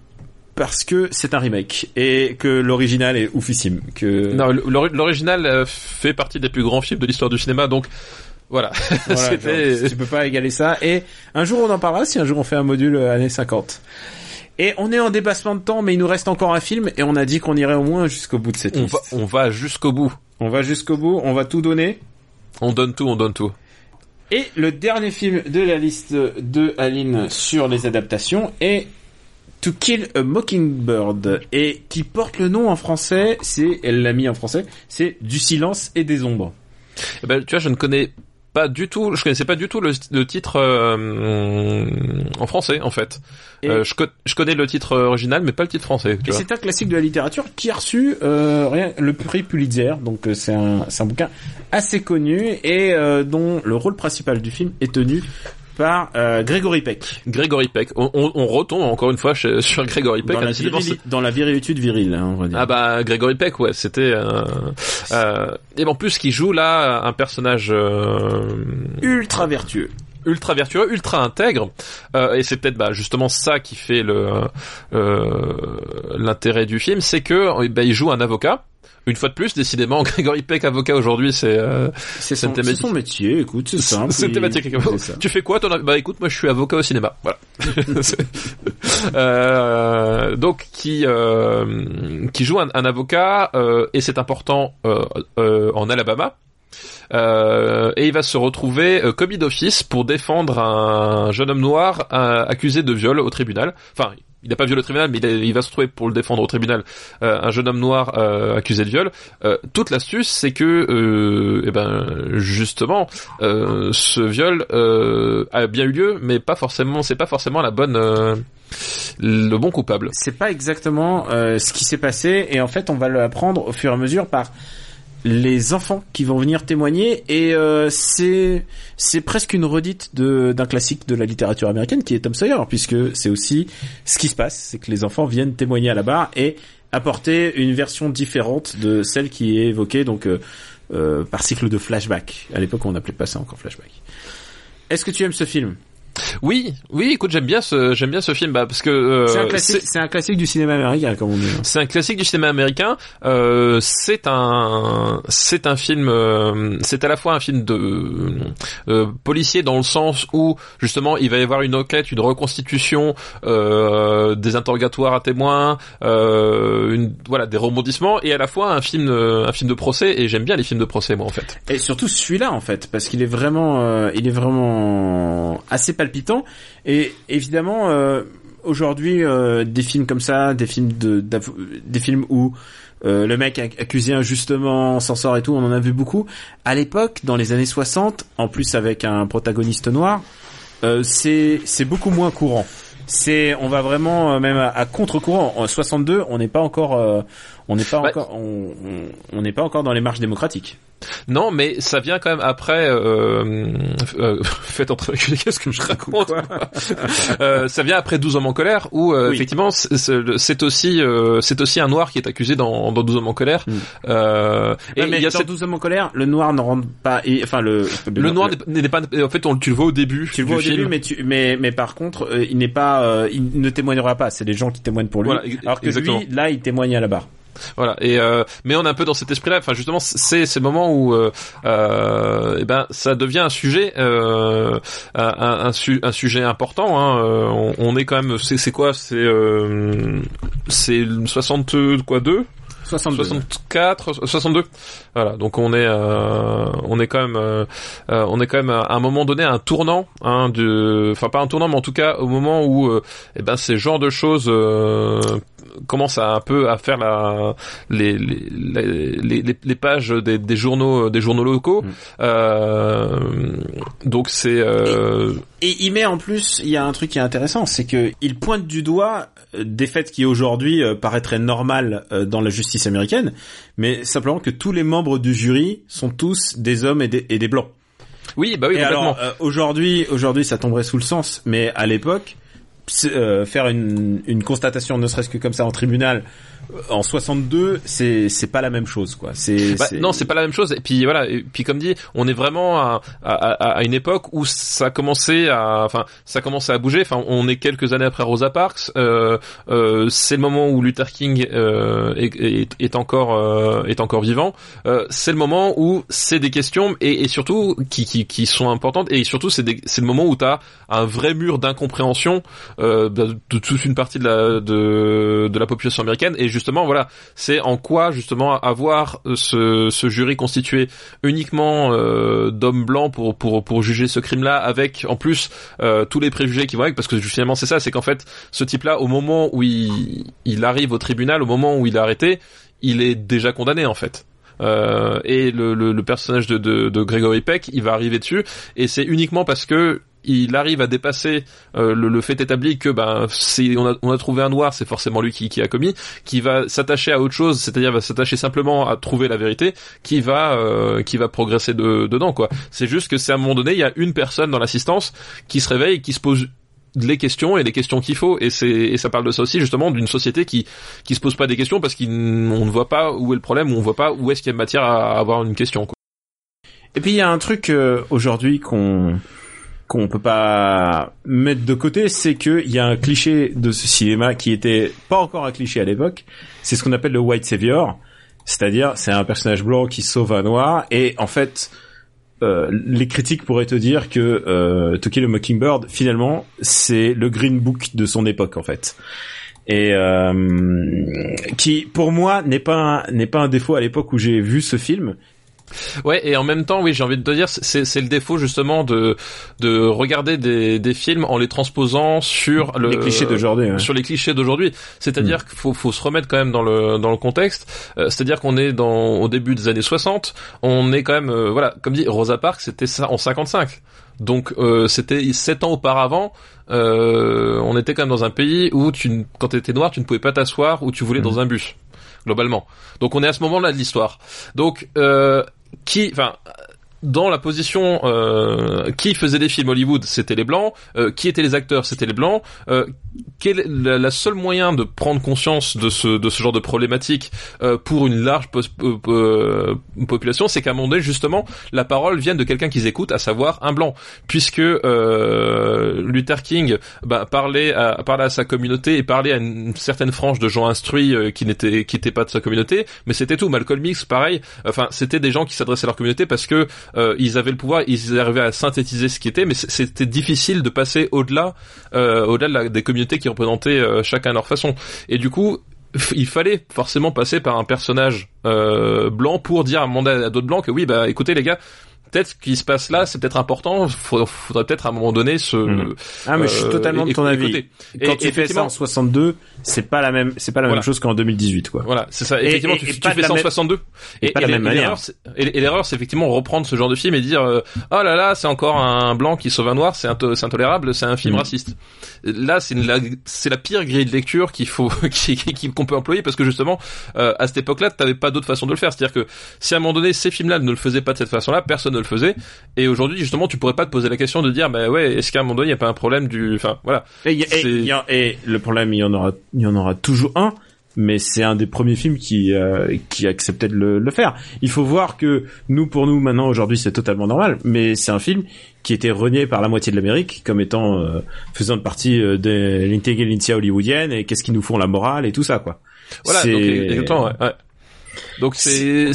parce que c'est un remake et que l'original est oufissime. Que Non, l'ori- l'original euh, fait partie des plus grands films de l'histoire du cinéma, donc voilà. Voilà, genre, tu peux pas égaler ça. Et un jour on en parlera si un jour on fait un module euh, années 50. Et on est en dépassement de temps, mais il nous reste encore un film et on a dit qu'on irait au moins jusqu'au bout de cette On liste. va, on va jusqu'au bout. On va jusqu'au bout, on va tout donner. On donne tout, on donne tout. Et le dernier film de la liste de Aline sur les adaptations est To Kill a Mockingbird et qui porte le nom en français, c'est, elle l'a mis en français, c'est Du silence et des ombres. Eh ben, tu vois, je ne connais pas du tout, je connaissais pas du tout le, le titre euh, en français en fait. Euh, je, co- je connais le titre original, mais pas le titre français. Tu Et c'est un classique de la littérature qui a reçu euh, rien, le prix Pulitzer, donc c'est un, bouquin assez connu et dont le rôle principal du film est tenu par euh, Gregory Peck. Grégory Peck. On, on, on retombe encore une fois chez- sur Grégory Peck. Dans la, virili- dans la virilitude virile, hein, on va dire. Ah bah Grégory Peck ouais c'était euh, euh, et en plus qui joue là un personnage euh, Ultra vertueux. ultra vertueux ultra intègre euh, et c'est peut-être bah, justement ça qui fait le euh, l'intérêt du film c'est que euh, bah, il joue un avocat une fois de plus décidément Grégory Peck avocat aujourd'hui c'est euh, C'est son, thématique. son métier, écoute, c'est simple. c'est thématique tu fais quoi ton bah écoute moi je suis avocat au cinéma. Voilà. Euh, donc qui euh, qui joue un, un avocat euh, et c'est important euh, euh, en Alabama. Euh, et il va se retrouver euh, commis d'office pour défendre un jeune homme noir euh, accusé de viol au tribunal. Enfin il n'a pas violé au tribunal, mais il, va se retrouver pour le défendre au tribunal euh, un jeune homme noir euh, accusé de viol. Euh, toute l'astuce, c'est que, eh ben, justement, ce viol a bien eu lieu, mais pas forcément, c'est pas forcément la bonne, le bon coupable. C'est pas exactement ce qui s'est passé et en fait on va l'apprendre au fur et à mesure par les enfants qui vont venir témoigner et euh, c'est c'est presque une redite de d'un classique de la littérature américaine qui est Tom Sawyer puisque c'est aussi ce qui se passe c'est que les enfants viennent témoigner à la barre et apporter une version différente de celle qui est évoquée donc euh, euh, par cycle de flashback. À l'époque on n'appelait pas ça encore flashback. Est-ce que tu aimes ce film? Oui, oui, écoute, j'aime bien ce, j'aime bien ce film, bah, parce que euh, c'est un classique c'est un classique du cinéma américain comme on dit hein. C'est un classique du cinéma américain. Euh, c'est un, c'est un film. euh, c'est à la fois un film de euh, policier dans le sens où justement il va y avoir une enquête, une reconstitution, euh, des interrogatoires à témoins, euh, une, voilà, des rebondissements, et à la fois un film, un film de procès. Et j'aime bien les films de procès, moi, en fait. Et surtout celui-là en fait, parce qu'il est vraiment, euh, il est vraiment assez palpitant. Et évidemment, euh, aujourd'hui, euh, des films comme ça, des films de, des films où euh, le mec ac- accusé injustement s'en sort et tout, on en a vu beaucoup. À l'époque, dans les années 60, en plus avec un protagoniste noir, c'est c'est beaucoup moins courant. C'est on va vraiment euh, même à, à contre-courant. En 62, on n'est pas encore euh, on n'est pas Bah, encore on on- on n'est pas encore dans les marches démocratiques. Non, mais ça vient quand même après. Euh, euh, faites entrer qu'est-ce que je raconte euh, Ça vient après 12 hommes en colère, où euh, Oui. effectivement c'est- aussi euh, c'est aussi un noir qui est accusé dans, dans 12 hommes en colère. Mm. Euh, et mais il y a dans cette- 12 hommes en colère, le noir ne rentre pas et enfin le le noir n'est n'est pas en fait on, tu le vois au début tu le vois au film. début, mais tu, mais, mais par contre, euh, il n'est pas, euh, il ne témoignera pas. C'est les gens qui témoignent pour lui. Voilà, alors que exactement. lui, là, il témoigne à la barre. Voilà. Et euh, mais on est un peu dans cet esprit-là. Enfin, justement, c'est c'est le moment où, euh, euh, eh ben, ça devient un sujet, euh, un, un, su- un sujet important. Hein. Euh, On, on est quand même, c'est c'est quoi? C'est euh, c'est 60 quoi 2 62. 64, 62. Voilà, donc on est, euh, on est quand même, euh, euh, on est quand même à un moment donné à un tournant, hein, de, enfin pas un tournant, mais en tout cas au moment où, euh, eh ben ces genres de choses euh, commencent à un peu à faire la, les, les, les, les, les pages des, des journaux, des journaux locaux. Mm. Euh, donc c'est, euh, Et il met en plus, il y a un truc qui est intéressant, c'est que il pointe du doigt des faits qui aujourd'hui euh, paraîtraient normales euh, dans la justice américaine, mais simplement que tous les membres du jury sont tous des hommes et des, et des blancs. oui, bah oui, et complètement. alors euh, aujourd'hui, aujourd'hui, ça tomberait sous le sens, mais à l'époque, euh, faire une, une constatation, ne serait-ce que comme ça en tribunal, en 62, c'est c'est pas la même chose, quoi. C'est Bah, non, c'est pas la même chose. Et puis voilà. Et puis comme dit, on est vraiment à, à, à- une époque où ça commençait à, enfin, ça commençait à bouger. Enfin, on est quelques années après Rosa Parks. Euh, euh, c'est le moment où Luther King euh, est, est, est encore euh, est encore vivant. Euh, c'est le moment où c'est des questions et, et surtout qui, qui, qui sont importantes. Et surtout, c'est c'est le moment où tu as un vrai mur d'incompréhension euh, de, de toute une partie de la de, de la population américaine. Et justement, voilà, c'est en quoi justement avoir ce, ce jury constitué uniquement euh, d'hommes blancs pour juger ce crime-là, avec en plus euh, tous les préjugés qui vont avec, parce que finalement c'est ça, c'est qu'en fait ce type-là, au moment où il arrive au tribunal, au moment où il est arrêté, il est déjà condamné en fait. Euh, et le personnage de, de, de Gregory Peck, il va arriver dessus, et c'est uniquement parce que il arrive à dépasser euh, le, le fait établi que ben c'est on a, on a trouvé un noir, c'est forcément lui qui, qui a commis, qui va s'attacher à autre chose, c'est-à-dire va s'attacher simplement à trouver la vérité, qui va euh, qui va progresser de, dedans quoi. C'est juste que c'est à un moment donné, il y a une personne dans l'assistance qui se réveille, qui se pose les questions et les questions qu'il faut et c'est et ça parle de ça aussi justement d'une société qui qui se pose pas des questions parce qu'on ne voit pas où est le problème on voit pas où est-ce qu'il y a matière à avoir une question quoi. Et puis il y a un truc euh, aujourd'hui qu'on qu'on peut pas mettre de côté, c'est que il y a un cliché de ce cinéma qui était pas encore un cliché à l'époque. C'est ce qu'on appelle le white savior, c'est-à-dire c'est un personnage blanc qui sauve un noir et en fait euh, les critiques pourraient te dire que euh, To Kill a Mockingbird finalement c'est le Green Book de son époque en fait et euh, qui pour moi n'est pas n'est pas un défaut à l'époque où j'ai vu ce film Ouais, et en même temps, oui, j'ai envie de te dire, c'est c'est le défaut justement de de regarder des des films en les transposant sur le les clichés d'aujourd'hui ouais. sur les clichés d'aujourd'hui. C'est-à-dire qu'il faut, faut se remettre quand même dans le dans le contexte. Euh, C'est-à-dire qu'on est dans au début des années 60. On est quand même euh, voilà, comme dit Rosa Parks, c'était ça en 55. Donc euh, c'était sept ans auparavant. Euh, on était quand même dans un pays où tu, quand t'étais noir, tu ne pouvais pas t'asseoir où tu voulais dans un bus globalement. Donc on est à ce moment-là de l'histoire. Donc euh, qui, enfin, dans la position euh, qui faisait des films Hollywood, c'était les blancs. Euh, qui étaient les acteurs, c'était les blancs. Euh, quel la, seule moyen de prendre conscience de ce de ce genre de problématique euh, pour une large euh, euh, population, c'est qu'à un moment donné, justement, la parole vient de quelqu'un qu'ils écoutent, à savoir un blanc, puisque Luther King bah, parlait à parlait à sa communauté et parlait à une certaine frange de gens instruits qui n'étaient qui étaient pas de sa communauté, mais c'était tout. Malcolm X, pareil. Enfin, c'était des gens qui s'adressaient à leur communauté parce que euh, ils avaient le pouvoir, ils arrivaient à synthétiser ce qui était, mais c'était difficile de passer au-delà, euh, au-delà des communautés qui représentaient euh, chacun à leur façon. Et du coup, il fallait forcément passer par un personnage euh, blanc pour dire à à d'autres blancs que oui, bah écoutez les gars, peut-être ce qui se passe là, c'est peut-être important. Faudrait, faudrait peut-être à un moment donné se. Mhm. Ah mais je suis euh, totalement de ton avis. écouter. Quand Et tu fais ça en 62, c'est pas la même, c'est pas la Voilà. même chose qu'en 2018 quoi. Voilà, c'est ça. Effectivement, et- tu, et fais ça en même- 62. et pas la même manière. l'erreur, c'est- Et, l'erreur, c'est effectivement reprendre ce genre de film et dire, euh, oh là là, c'est encore un blanc qui sauve un noir, c'est into- c'est intolérable, c'est un film Mhm. raciste. Là, c'est la, c'est la pire grille de lecture qu'il faut, qu'on peut employer parce que justement, euh, à cette époque-là, t'avais pas d'autre façon de le faire. C'est-à-dire que si à un moment donné, ces films-là ne le faisaient pas de cette façon-là, personne ne le faisait. Et aujourd'hui, justement, tu pourrais pas te poser la question de dire, bah ouais, est-ce qu'à un moment donné, il y a pas un problème du, enfin, voilà. Et, le problème, il y en aura, il y en aura toujours un, mais c'est un des premiers films qui euh, qui acceptait de le, le faire. Il faut voir que nous, pour nous, maintenant, aujourd'hui, c'est totalement normal, mais c'est un film qui était renié par la moitié de l'Amérique comme étant euh, faisant partie euh, de l'intelligentsia hollywoodienne et qu'est-ce qu'ils nous font la morale et tout ça, quoi. Voilà, donc exactement, ouais. ouais. Donc c'est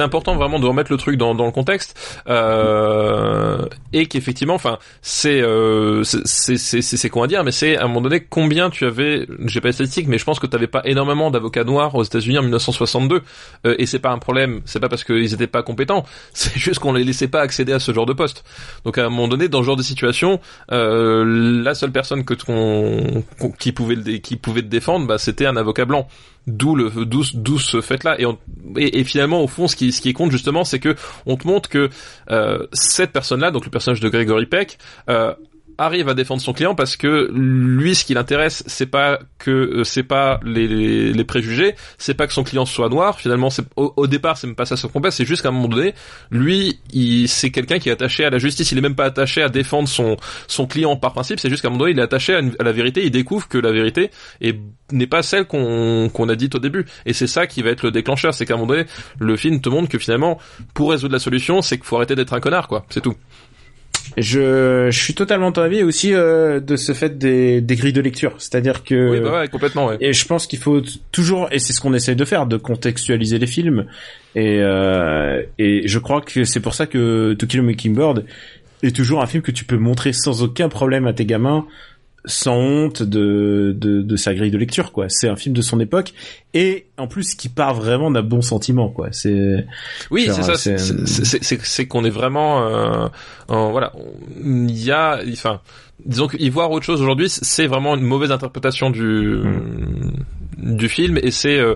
important vraiment de remettre le truc dans dans le contexte euh, et qu'effectivement, enfin c'est euh, c'est c'est c'est c'est con à dire, mais c'est à un moment donné combien tu avais, j'ai pas les statistiques, mais je pense que t'avais pas énormément d'avocats noirs aux États-Unis en 1962 euh, et c'est pas un problème, c'est pas parce qu'ils étaient pas compétents, c'est juste qu'on les laissait pas accéder à ce genre de poste. Donc à un moment donné, dans ce genre de situation, euh, la seule personne que qu'on qu'on- qui pouvait le qui pouvait te défendre, bah c'était un avocat blanc. D'où le d'où d'où ce fait là et, on- et finalement au fond ce qui ce qui compte justement c'est que on te montre que euh, cette personne là donc le personnage de Gregory Peck euh, arrive à défendre son client parce que lui ce qui l'intéresse c'est pas que euh, c'est pas les, les, les préjugés c'est pas que son client soit noir. Finalement c'est au, au départ c'est même pas ça son combat c'est juste qu'à un moment donné lui il c'est quelqu'un qui est attaché à la justice. Il est même pas attaché à défendre son son client par principe. C'est juste qu'à un moment donné il est attaché à, une- à la vérité. Il découvre que la vérité est n'est pas celle qu'on qu'on a dite au début. Et c'est ça qui va être le déclencheur. C'est qu'à un moment donné le film te montre que finalement pour résoudre la solution c'est qu'il faut arrêter d'être un connard quoi. C'est tout Je, je suis totalement de ton avis et aussi euh, de ce fait des, des grilles de lecture, c'est-à-dire que oui bah ouais complètement ouais. Et je pense qu'il faut toujours, et c'est ce qu'on essaye de faire, de contextualiser les films. Et, euh, et je crois que c'est pour ça que To Kill a Mockingbird est toujours un film que tu peux montrer sans aucun problème à tes gamins, sans honte de, de, de sa grille de lecture, quoi. C'est un film de son époque, et en plus qui part vraiment d'un bon sentiment, quoi. C'est Oui, c'est ça. c'est- qu'on est vraiment, euh, en- voilà. Il y a, enfin, disons qu'y voir autre chose aujourd'hui, c'est vraiment une mauvaise interprétation du du film et c'est euh,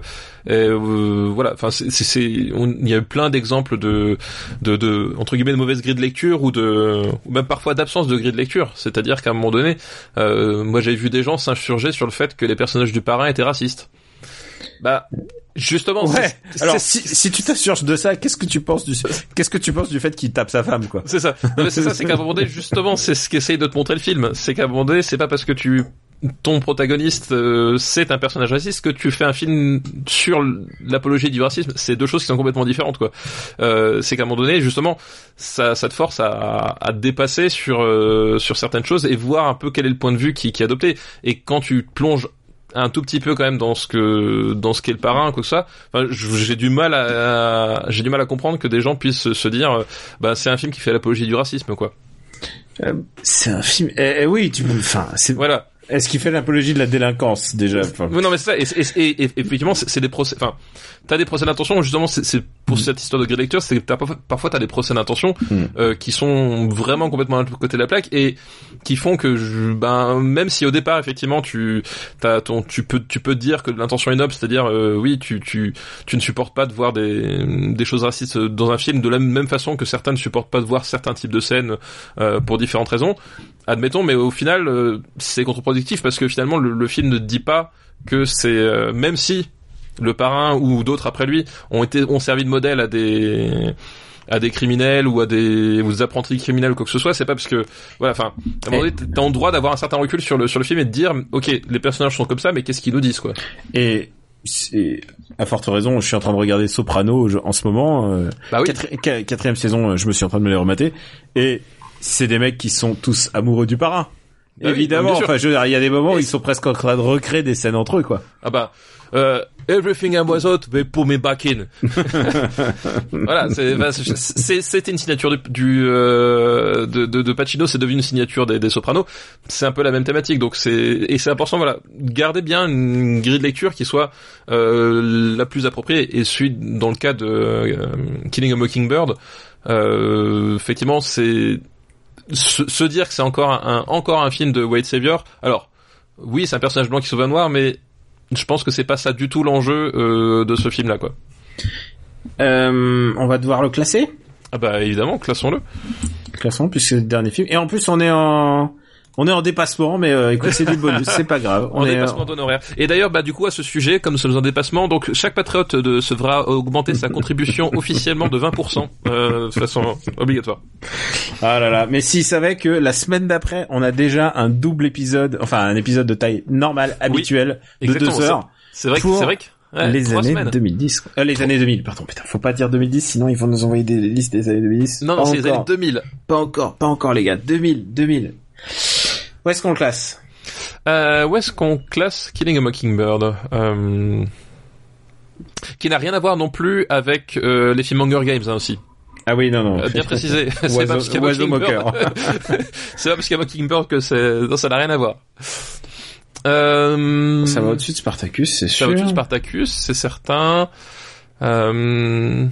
euh, voilà. Enfin, c'est c'est- c'est- on- il y a eu plein d'exemples de, de de entre guillemets de mauvaise grille de lecture ou de ou même parfois d'absence de grille de lecture. C'est-à-dire qu'à un moment donné, euh, moi j'avais vu des gens s'insurger sur le fait que les personnages du parrain étaient racistes. Bah justement, ouais. Alors si, si tu t'assurges de ça, qu'est-ce que tu penses du qu'est-ce que tu penses du fait qu'il tape sa femme, quoi? C'est ça. C'est ça, c'est qu'à un moment donné, justement, c'est ce qu'essaye de te montrer le film. C'est qu'à un moment donné, c'est pas parce que tu ton protagoniste euh, c'est un personnage raciste que tu fais un film sur l'apologie du racisme. C'est deux choses qui sont complètement différentes, quoi. Euh, c'est qu'à un moment donné, justement, ça, ça te force à, à te dépasser sur euh, sur certaines choses et voir un peu quel est le point de vue qui, qui est adopté. Et quand tu plonges un tout petit peu quand même dans ce que dans ce qu'est le parrain quoi que ça enfin j'ai du mal à, à- j'ai du mal à comprendre que des gens puissent se, dire euh, bah c'est un film qui fait l'apologie du racisme quoi Euh, C'est un film. Eh, eh oui, tu. Enfin, c'est. voilà Est-ce qu'il fait l'apologie de la délinquance déjà Enfin, Oui, non, mais c'est ça. Et, et, et- et effectivement, c'est des procès. Enfin, t'as des procès d'intention. Justement, c'est pour cette histoire de grille lecture, c'est que t'as parfois, t'as des procès d'intention Mm. euh, qui sont vraiment complètement à l'autre côté de la plaque et qui font que, je, ben, même si au départ, effectivement, tu, t'as ton, tu peux, tu peux dire que l'intention est noble, c'est-à-dire, euh, oui, tu, tu, tu ne supportes pas de voir des, des choses racistes dans un film de la même façon que certains ne supportent pas de voir certains types de scènes euh, pour différentes raisons. Admettons, mais au final, euh, c'est contre-productif parce que finalement, le, le film ne dit pas que c'est euh, même si le parrain ou d'autres après lui ont été ont servi de modèle à des à des criminels ou à des, ou des apprentis criminels ou quoi que ce soit, c'est pas parce que voilà, enfin, à un moment donné, t'as le droit d'avoir un certain recul sur le sur le film et de dire, ok, les personnages sont comme ça, mais qu'est-ce qu'ils nous disent quoi? Et c'est à forte raison, je suis en train de regarder Soprano en ce moment. euh, Bah oui. quatri- qua- quatrième saison, je me suis en train de me les remater. Et c'est des mecs qui sont tous amoureux du parrain. Bah Évidemment, enfin, je veux dire, il y a des moments où ils sont presque en train de recréer des scènes entre eux, quoi. Ah bah, euh, everything I was out, they put me back in. voilà, c'est, bah, c'était une signature du, du, euh, de, de, de Pacino, c'est devenu une signature des, des Sopranos. C'est un peu la même thématique, donc c'est et c'est important, voilà, garder bien une grille de lecture qui soit euh, la plus appropriée. Et celui dans le cas de euh, Killing a Mockingbird. Euh, effectivement, c'est se, se dire que c'est encore un, encore un film de Wade Savior. Alors, oui, c'est un personnage blanc qui sauve un noir, mais je pense que c'est pas ça du tout l'enjeu euh, de ce film-là, quoi. Euh, on va devoir le classer. Ah bah évidemment, classons-le. Classons puisque c'est le dernier film. Et en plus, on est en, on est en dépassement, mais euh, écoute, c'est du bonus, c'est pas grave. En On est, dépassement d'honoraires. Et d'ailleurs, bah du coup à ce sujet, comme nous sommes en dépassement, donc chaque patriote de, se devra augmenter sa contribution officiellement de 20% euh, de façon obligatoire. Ah là là. Mais s'il savait que la semaine d'après, on a déjà un double épisode, enfin un épisode de taille normale, habituelle, de deux heures. C'est vrai que Pour c'est vrai que ouais, les années semaines. 2010. quoi. Euh, les années 2000, pardon. Putain, faut pas dire 2010, sinon ils vont nous envoyer des listes des années 2010. Non, non, c'est les années encore. 2000. Pas encore, pas encore les gars. 2000, 2000. Où est-ce qu'on le classe? Euh, où est-ce qu'on classe Killing a Mockingbird? Euh, Qui n'a rien à voir non plus avec euh, les films Hunger Games hein, aussi. Ah oui, non, non. Bien précisé. c'est pas parce qu'il y a Mockingbird. c'est pas parce qu'il y a Mockingbird que c'est, non, ça n'a rien à voir. Euh, Ça va au-dessus de Spartacus, c'est Ça sûr. va au-dessus de Spartacus, c'est certain. Euh,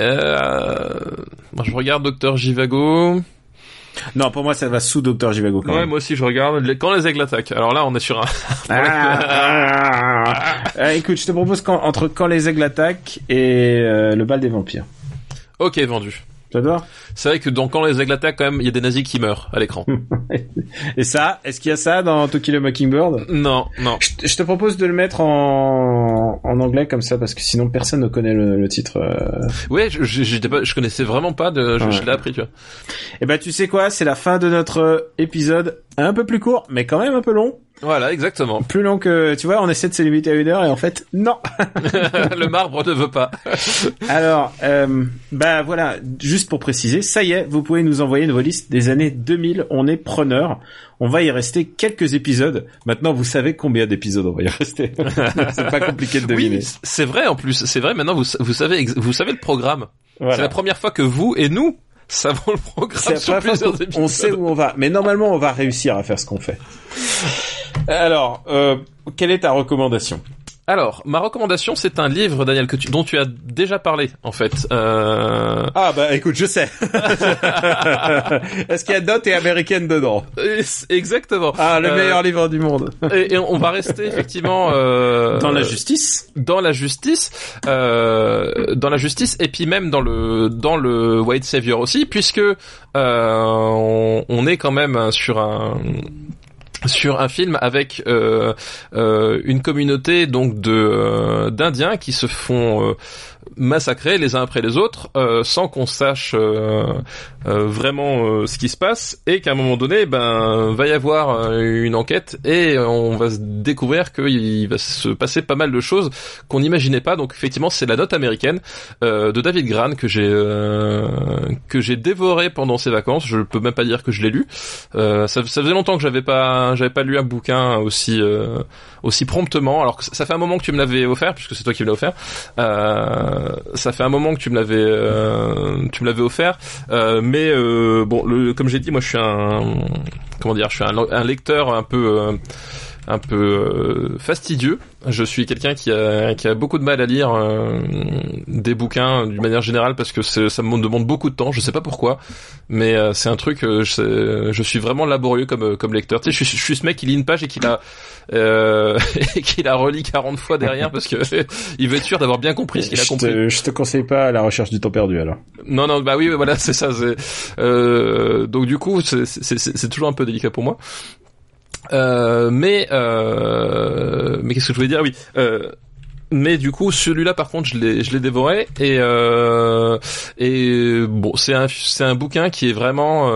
euh, je regarde Docteur Jivago. Non, pour moi, ça va sous Docteur Jivago quand Ouais, même. moi aussi, je regarde. Quand les aigles attaquent. Alors là, on est sur un. Ah, ah, ah. Euh, écoute, je te propose entre quand les aigles attaquent et euh, le bal des vampires. ok, vendu. J'adore. C'est vrai que dans Quand les aigles attaquent, quand même, il y a des nazis qui meurent à l'écran. Et ça, est-ce qu'il y a ça dans To Kill a Mockingbird? Non, non. je, te- je te propose de le mettre en, en anglais comme ça parce que sinon personne ne connaît le, le titre. euh. Ouais, je, je, j'étais pas, je connaissais vraiment pas de, je, Ouais. l'ai appris, tu vois. Et ben tu sais quoi, c'est la fin de notre épisode, un peu plus court, mais quand même un peu long. Voilà, exactement. Plus long que, tu vois, on essaie de se limiter à une heure et en fait, non. le marbre ne veut pas. Alors, euh, bah voilà, juste pour préciser, ça y est, vous pouvez nous envoyer vos listes des années 2000. On est preneur. On va y rester quelques épisodes. Maintenant, vous savez combien d'épisodes on va y rester. c'est pas compliqué de deviner. Oui, c'est vrai en plus. C'est vrai. Maintenant, vous, vous savez, vous savez le programme. C'est la première fois que vous et nous savons le programme sur plusieurs épisodes. on sait où on va. Mais normalement, on va réussir à faire ce qu'on fait. Alors, euh, quelle est ta recommandation? Alors, ma recommandation, c'est un livre, Daniel, que tu, dont tu as déjà parlé, en fait. Euh... Ah bah écoute, je sais. Est-ce qu'il y a Dot et Américaine dedans Exactement. Ah, le Euh, meilleur livre du monde. Et, et on va rester effectivement euh, Dans la justice dans la justice, euh, dans la justice, et puis même dans le dans le White Savior aussi, puisque euh, on, on est quand même sur un sur un film avec euh, euh, une communauté donc de euh, d'Indiens qui se font massacrer les uns après les autres euh, sans qu'on sache euh, euh, vraiment euh, ce qui se passe et qu'à un moment donné ben va y avoir euh, une enquête et on va se découvrir qu'il va se passer pas mal de choses qu'on n'imaginait pas. Donc effectivement c'est la note américaine euh, de David Gran que j'ai que j'ai dévoré pendant ces vacances. Je peux même pas dire que je l'ai lu. Ça, ça faisait longtemps que j'avais pas j'avais pas lu un bouquin aussi aussi promptement alors que ça fait un moment que tu me l'avais offert puisque c'est toi qui me l'as offert. Euh, ça fait un moment que tu me l'avais euh, tu me l'avais offert. Euh, mais euh, bon comme j'ai dit moi je suis un comment dire je suis un, un lecteur un peu euh, un peu euh, fastidieux. Je suis quelqu'un qui a, qui a beaucoup de mal à lire euh, des bouquins d'une manière générale parce que ça me demande beaucoup de temps. Je sais pas pourquoi, mais euh, c'est un truc. euh, je, je suis vraiment laborieux comme comme lecteur. Tu sais, je, suis- je suis ce mec qui lit une page et qui la euh, et qui la relit 40 fois derrière parce que il veut être sûr d'avoir bien compris ce qu'il a je, compris. te, je te conseille pas la recherche du temps perdu alors. Non, non, bah oui, voilà, c'est ça. Euh, donc du coup, c'est toujours un peu délicat pour moi. Euh, mais euh, mais qu'est-ce que je voulais dire? Oui. Euh, mais du coup, celui-là, par contre, je l'ai, je l'ai dévoré et et bon, c'est un c'est un bouquin qui est vraiment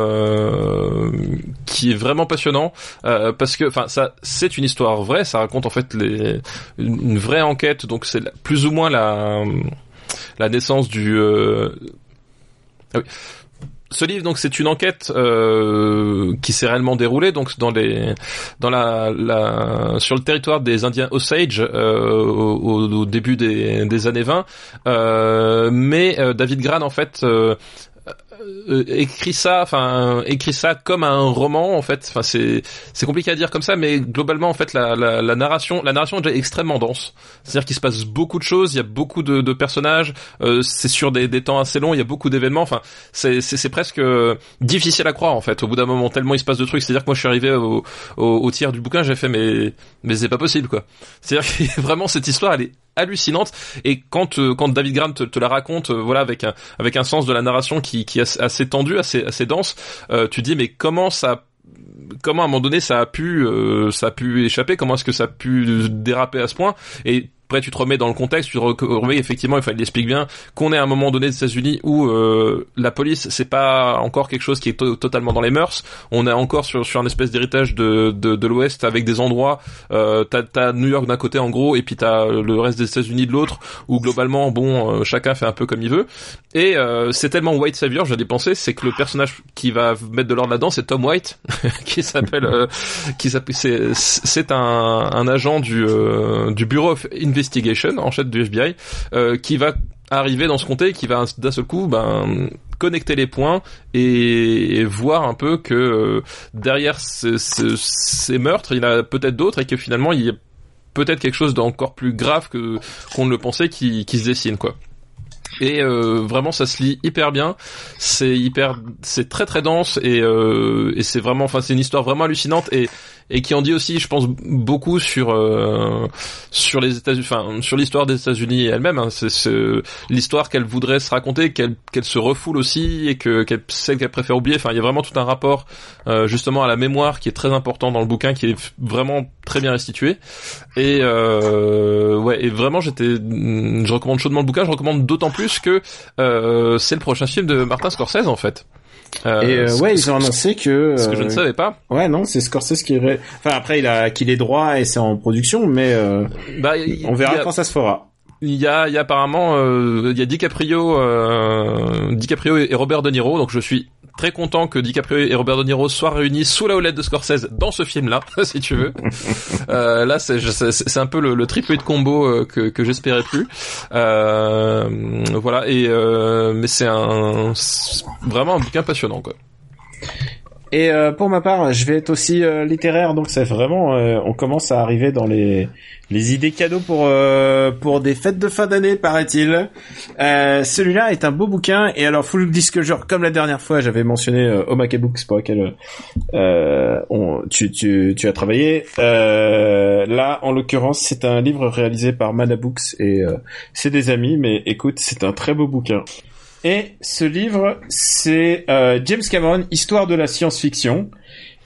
qui est vraiment passionnant parce que enfin ça c'est une histoire vraie, ça raconte en fait les une, vraie enquête, donc c'est plus ou moins la la naissance du ah oui. Ce livre, donc, c'est une enquête euh, qui s'est réellement déroulée, donc dans les, dans la, la, sur le territoire des Indiens Osage euh, au, au début des, des années 20. Euh, mais euh, David Gran, en fait, euh, euh, écrit ça, enfin écrit ça comme un roman en fait. Enfin c'est c'est compliqué à dire comme ça, mais globalement en fait la, la, narration la narration est déjà extrêmement dense. C'est-à-dire qu'il se passe beaucoup de choses, il y a beaucoup de, personnages, euh, c'est sur des, des temps assez longs, il y a beaucoup d'événements. Enfin c'est c'est presque difficile à croire en fait. Au bout d'un moment tellement il se passe de trucs. C'est-à-dire que moi je suis arrivé au, au, au tiers du bouquin, j'ai fait mais mais c'est pas possible quoi. C'est-à-dire que vraiment cette histoire elle est hallucinante. Et quand euh, quand David Grant te, la raconte euh, voilà avec un avec un sens de la narration qui qui est assez tendu assez dense euh, tu dis mais comment ça comment à un moment donné ça a pu ça a pu échapper? Comment est-ce que ça a pu déraper à ce point? Après, tu te remets dans le contexte, tu te remets effectivement, il, faut, il explique bien qu'on est à un moment donné des États-Unis où euh, la police, c'est pas encore quelque chose qui est totalement dans les mœurs. On est encore sur, sur un espèce d'héritage de, de, de l'Ouest avec des endroits. Euh, t'as, as New York d'un côté en gros, et puis t'as le reste des États-Unis de l'autre, où globalement, bon, euh, chacun fait un peu comme il veut. Et euh, c'est tellement White Savior, j'allais penser, c'est que le personnage qui va mettre de l'ordre là-dedans, c'est Tom White, qui s'appelle, euh, qui s'appelle, c'est, c'est un, un agent du, du bureau of en chef du FBI euh, qui va arriver dans ce comté qui va d'un seul coup ben connecter les points et, voir un peu que euh, derrière ces, meurtres il y en a peut-être d'autres et que finalement il y a peut-être quelque chose d'encore plus grave qu'on ne le pensait qui, se dessine quoi. Et euh, vraiment ça se lit hyper bien. C'est hyper c'est très très dense et, et c'est vraiment enfin c'est une histoire vraiment hallucinante et et qui en dit aussi, je pense, beaucoup sur euh, sur les États-Unis, enfin sur l'histoire des États-Unis elle-même. Hein. C'est l'histoire qu'elle voudrait se raconter, qu'elle qu'elle se refoule aussi et que qu'elle sait qu'elle préfère oublier. Enfin, il y a vraiment tout un rapport euh, justement à la mémoire qui est très important dans le bouquin, qui est vraiment très bien restitué. Et euh, ouais, et vraiment, j'étais, je recommande chaudement le bouquin. Je recommande d'autant plus que euh, c'est le prochain film de Martin Scorsese en fait. Euh, et euh, ouais, ils ont annoncé que. Ce que je ne euh, savais pas. Ouais, non, c'est Scorsese qui. Ré... Enfin après, il a qu'il est droit et c'est en production, mais bah, on verra quand ça se fera. Il y a, il y a apparemment, il y a DiCaprio, DiCaprio et Robert De Niro, donc je suis très content que DiCaprio et Robert De Niro soient réunis sous la houlette de Scorsese dans ce film-là, si tu veux. euh, là, c'est c'est un peu le, le triple de combo euh, que, que j'espérais plus. Euh, voilà, et euh, mais c'est un vraiment un bouquin passionnant, quoi. Et euh, pour ma part, je vais être aussi euh, littéraire, donc c'est vraiment, euh, on commence à arriver dans les les idées cadeaux pour pour des fêtes de fin d'année, paraît-il. Celui-là est un beau bouquin, et alors full disclosure, comme la dernière fois, j'avais mentionné Omake Books pour lequel on, tu, tu tu as travaillé. là, en l'occurrence, c'est un livre réalisé par Mana Books et c'est des amis, mais écoute, c'est un très beau bouquin. Et ce livre, c'est euh, James Cameron, Histoire de la science-fiction.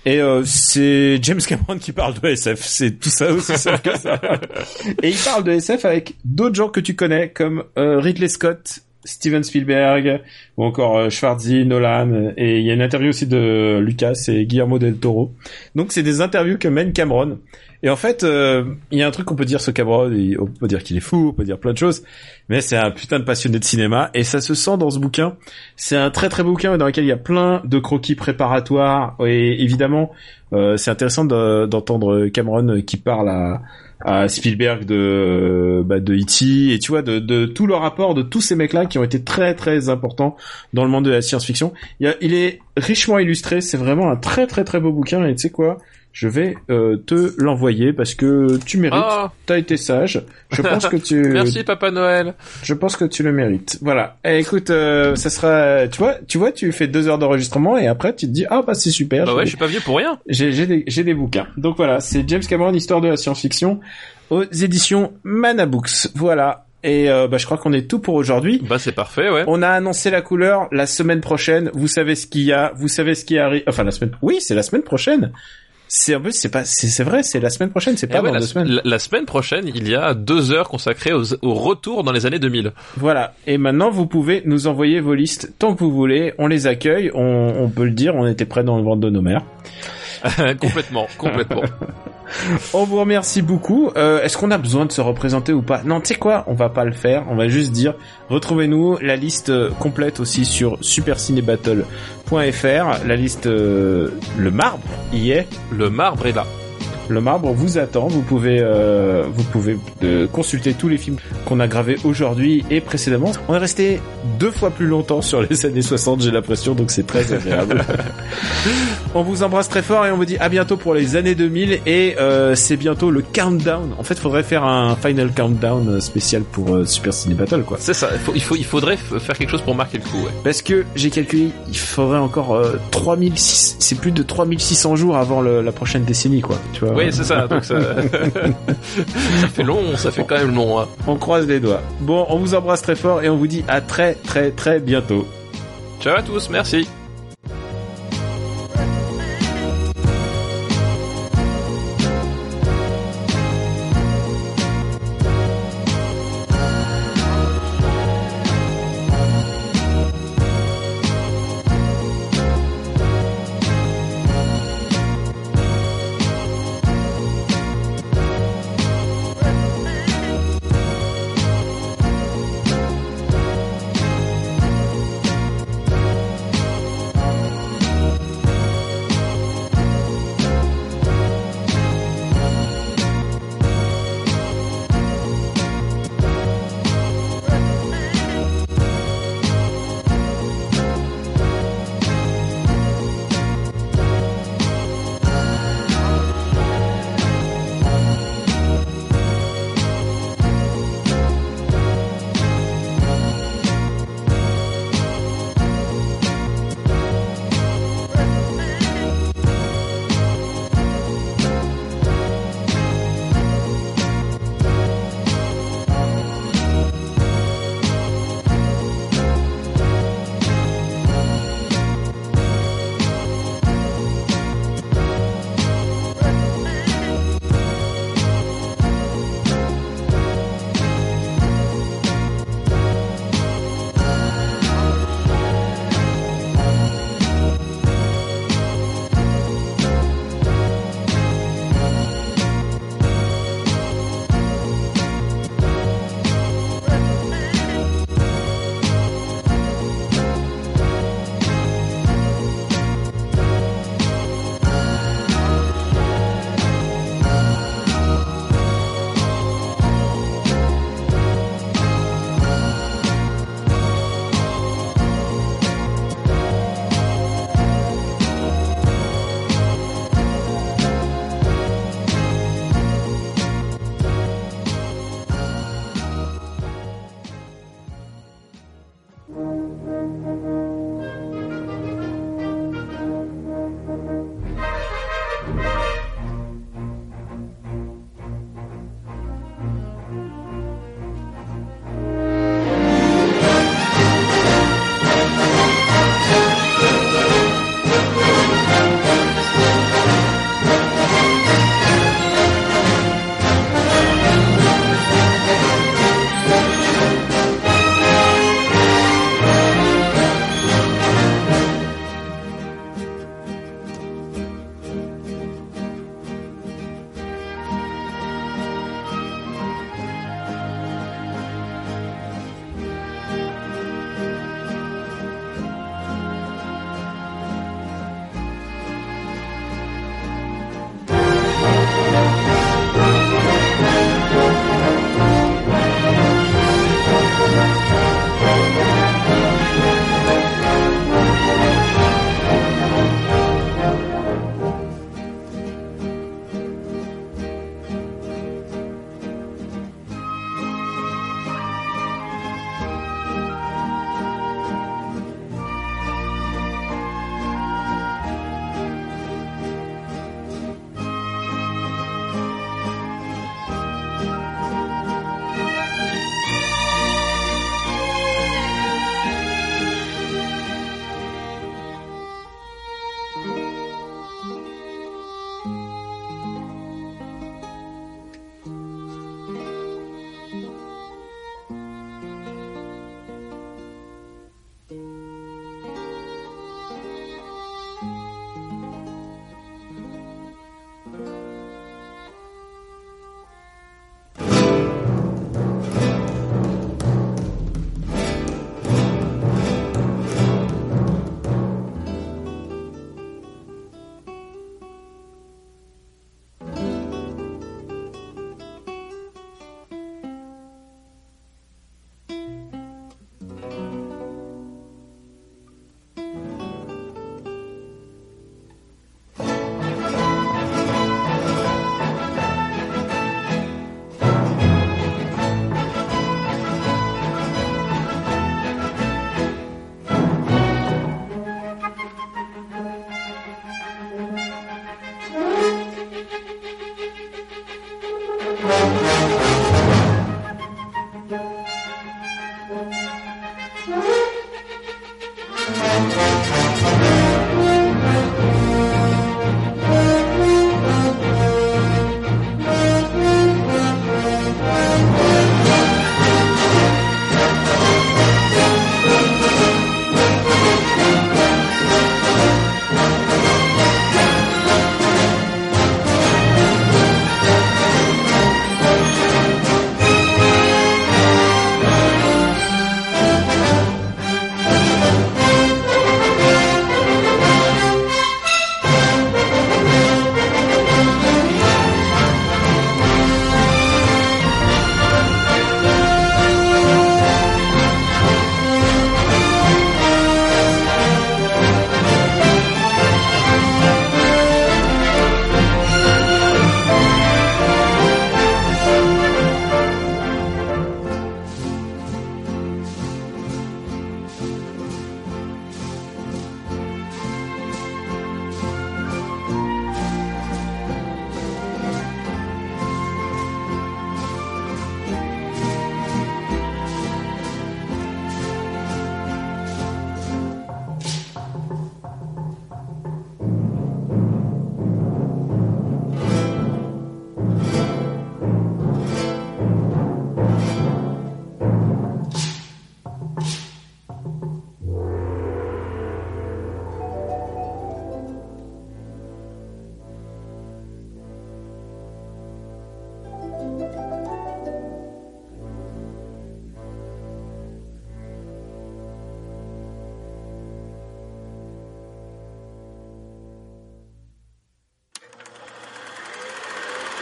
Et euh, c'est James Cameron qui parle de SF. C'est tout ça aussi simple que ça. Et il parle de SF avec d'autres gens que tu connais, comme euh, Ridley Scott, Steven Spielberg, ou encore euh, Schwarzy, Nolan. Et il y a une interview aussi de Lucas et Guillermo del Toro. Donc c'est des interviews que mène Cameron. Et en fait, euh, il y a un truc qu'on peut dire sur Cameron, on peut dire qu'il est fou, on peut dire plein de choses, mais c'est un putain de passionné de cinéma, et ça se sent dans ce bouquin. C'est un très très bouquin dans lequel il y a plein de croquis préparatoires, et évidemment, euh, c'est intéressant d'entendre Cameron qui parle à, à Spielberg de bah, de E.T. et tu vois de, de tout le rapport de tous ces mecs-là qui ont été très très importants dans le monde de la science-fiction. Il, il est richement illustré, c'est vraiment un très très très beau bouquin et tu sais quoi? Je vais euh, te l'envoyer parce que tu mérites. Oh. T'as été sage. Je pense que tu. Merci Papa Noël. Je pense que tu le mérites. Voilà. Et eh, écoute, euh, ça sera. Tu vois, tu vois, tu fais deux heures d'enregistrement et après tu te dis ah bah c'est super. Bah ouais, je suis pas vieux pour rien. J'ai j'ai des j'ai des bouquins. Donc voilà, c'est James Cameron, histoire de la science-fiction aux éditions Manabooks. Voilà. Et euh, bah, je crois qu'on est tout pour aujourd'hui. Bah c'est parfait, ouais. On a annoncé la couleur la semaine prochaine. Vous savez ce qu'il y a, vous savez ce qui arrive. Enfin la semaine. Oui, c'est la semaine prochaine. C'est un peu, c'est pas, c'est vrai, c'est la semaine prochaine, c'est pas eh dans la, deux semaines. La, semaine prochaine, il y a deux heures consacrées au retour dans les années 2000. Voilà. Et maintenant, vous pouvez nous envoyer vos listes tant que vous voulez. On les accueille. On, on peut le dire, on était prêt dans le ventre de nos mères. complètement, complètement. on vous remercie beaucoup. Euh, Est-ce qu'on a besoin de se représenter ou pas? Non, tu sais quoi? On va pas le faire. On va juste dire retrouvez-nous la liste complète aussi sur supercinébattle.fr. La liste, euh, le marbre y est. Le marbre est là. Le Marbre vous attend. Vous pouvez, euh, vous pouvez euh, consulter tous les films qu'on a gravés aujourd'hui et précédemment. On est resté deux fois plus longtemps sur les années 60, j'ai l'impression, donc c'est très agréable. on vous embrasse très fort et on vous dit à bientôt pour les années 2000 et euh, c'est bientôt le countdown. En fait, faudrait faire un final countdown spécial pour euh, Super Ciné Battle, quoi. C'est ça. Il, faut, il, faut, il faudrait faire quelque chose pour marquer le coup. Ouais. Parce que j'ai calculé, il faudrait encore euh, 3600, c'est plus de 3600 jours avant le- la prochaine décennie, quoi. Tu vois. Oui, c'est ça. Donc ça... ça fait long. Ça fait quand même long. Hein. On croise les doigts. Bon, on vous embrasse très fort et on vous dit à très très très bientôt. Ciao à tous. Merci.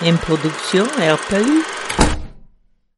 Une production RPU.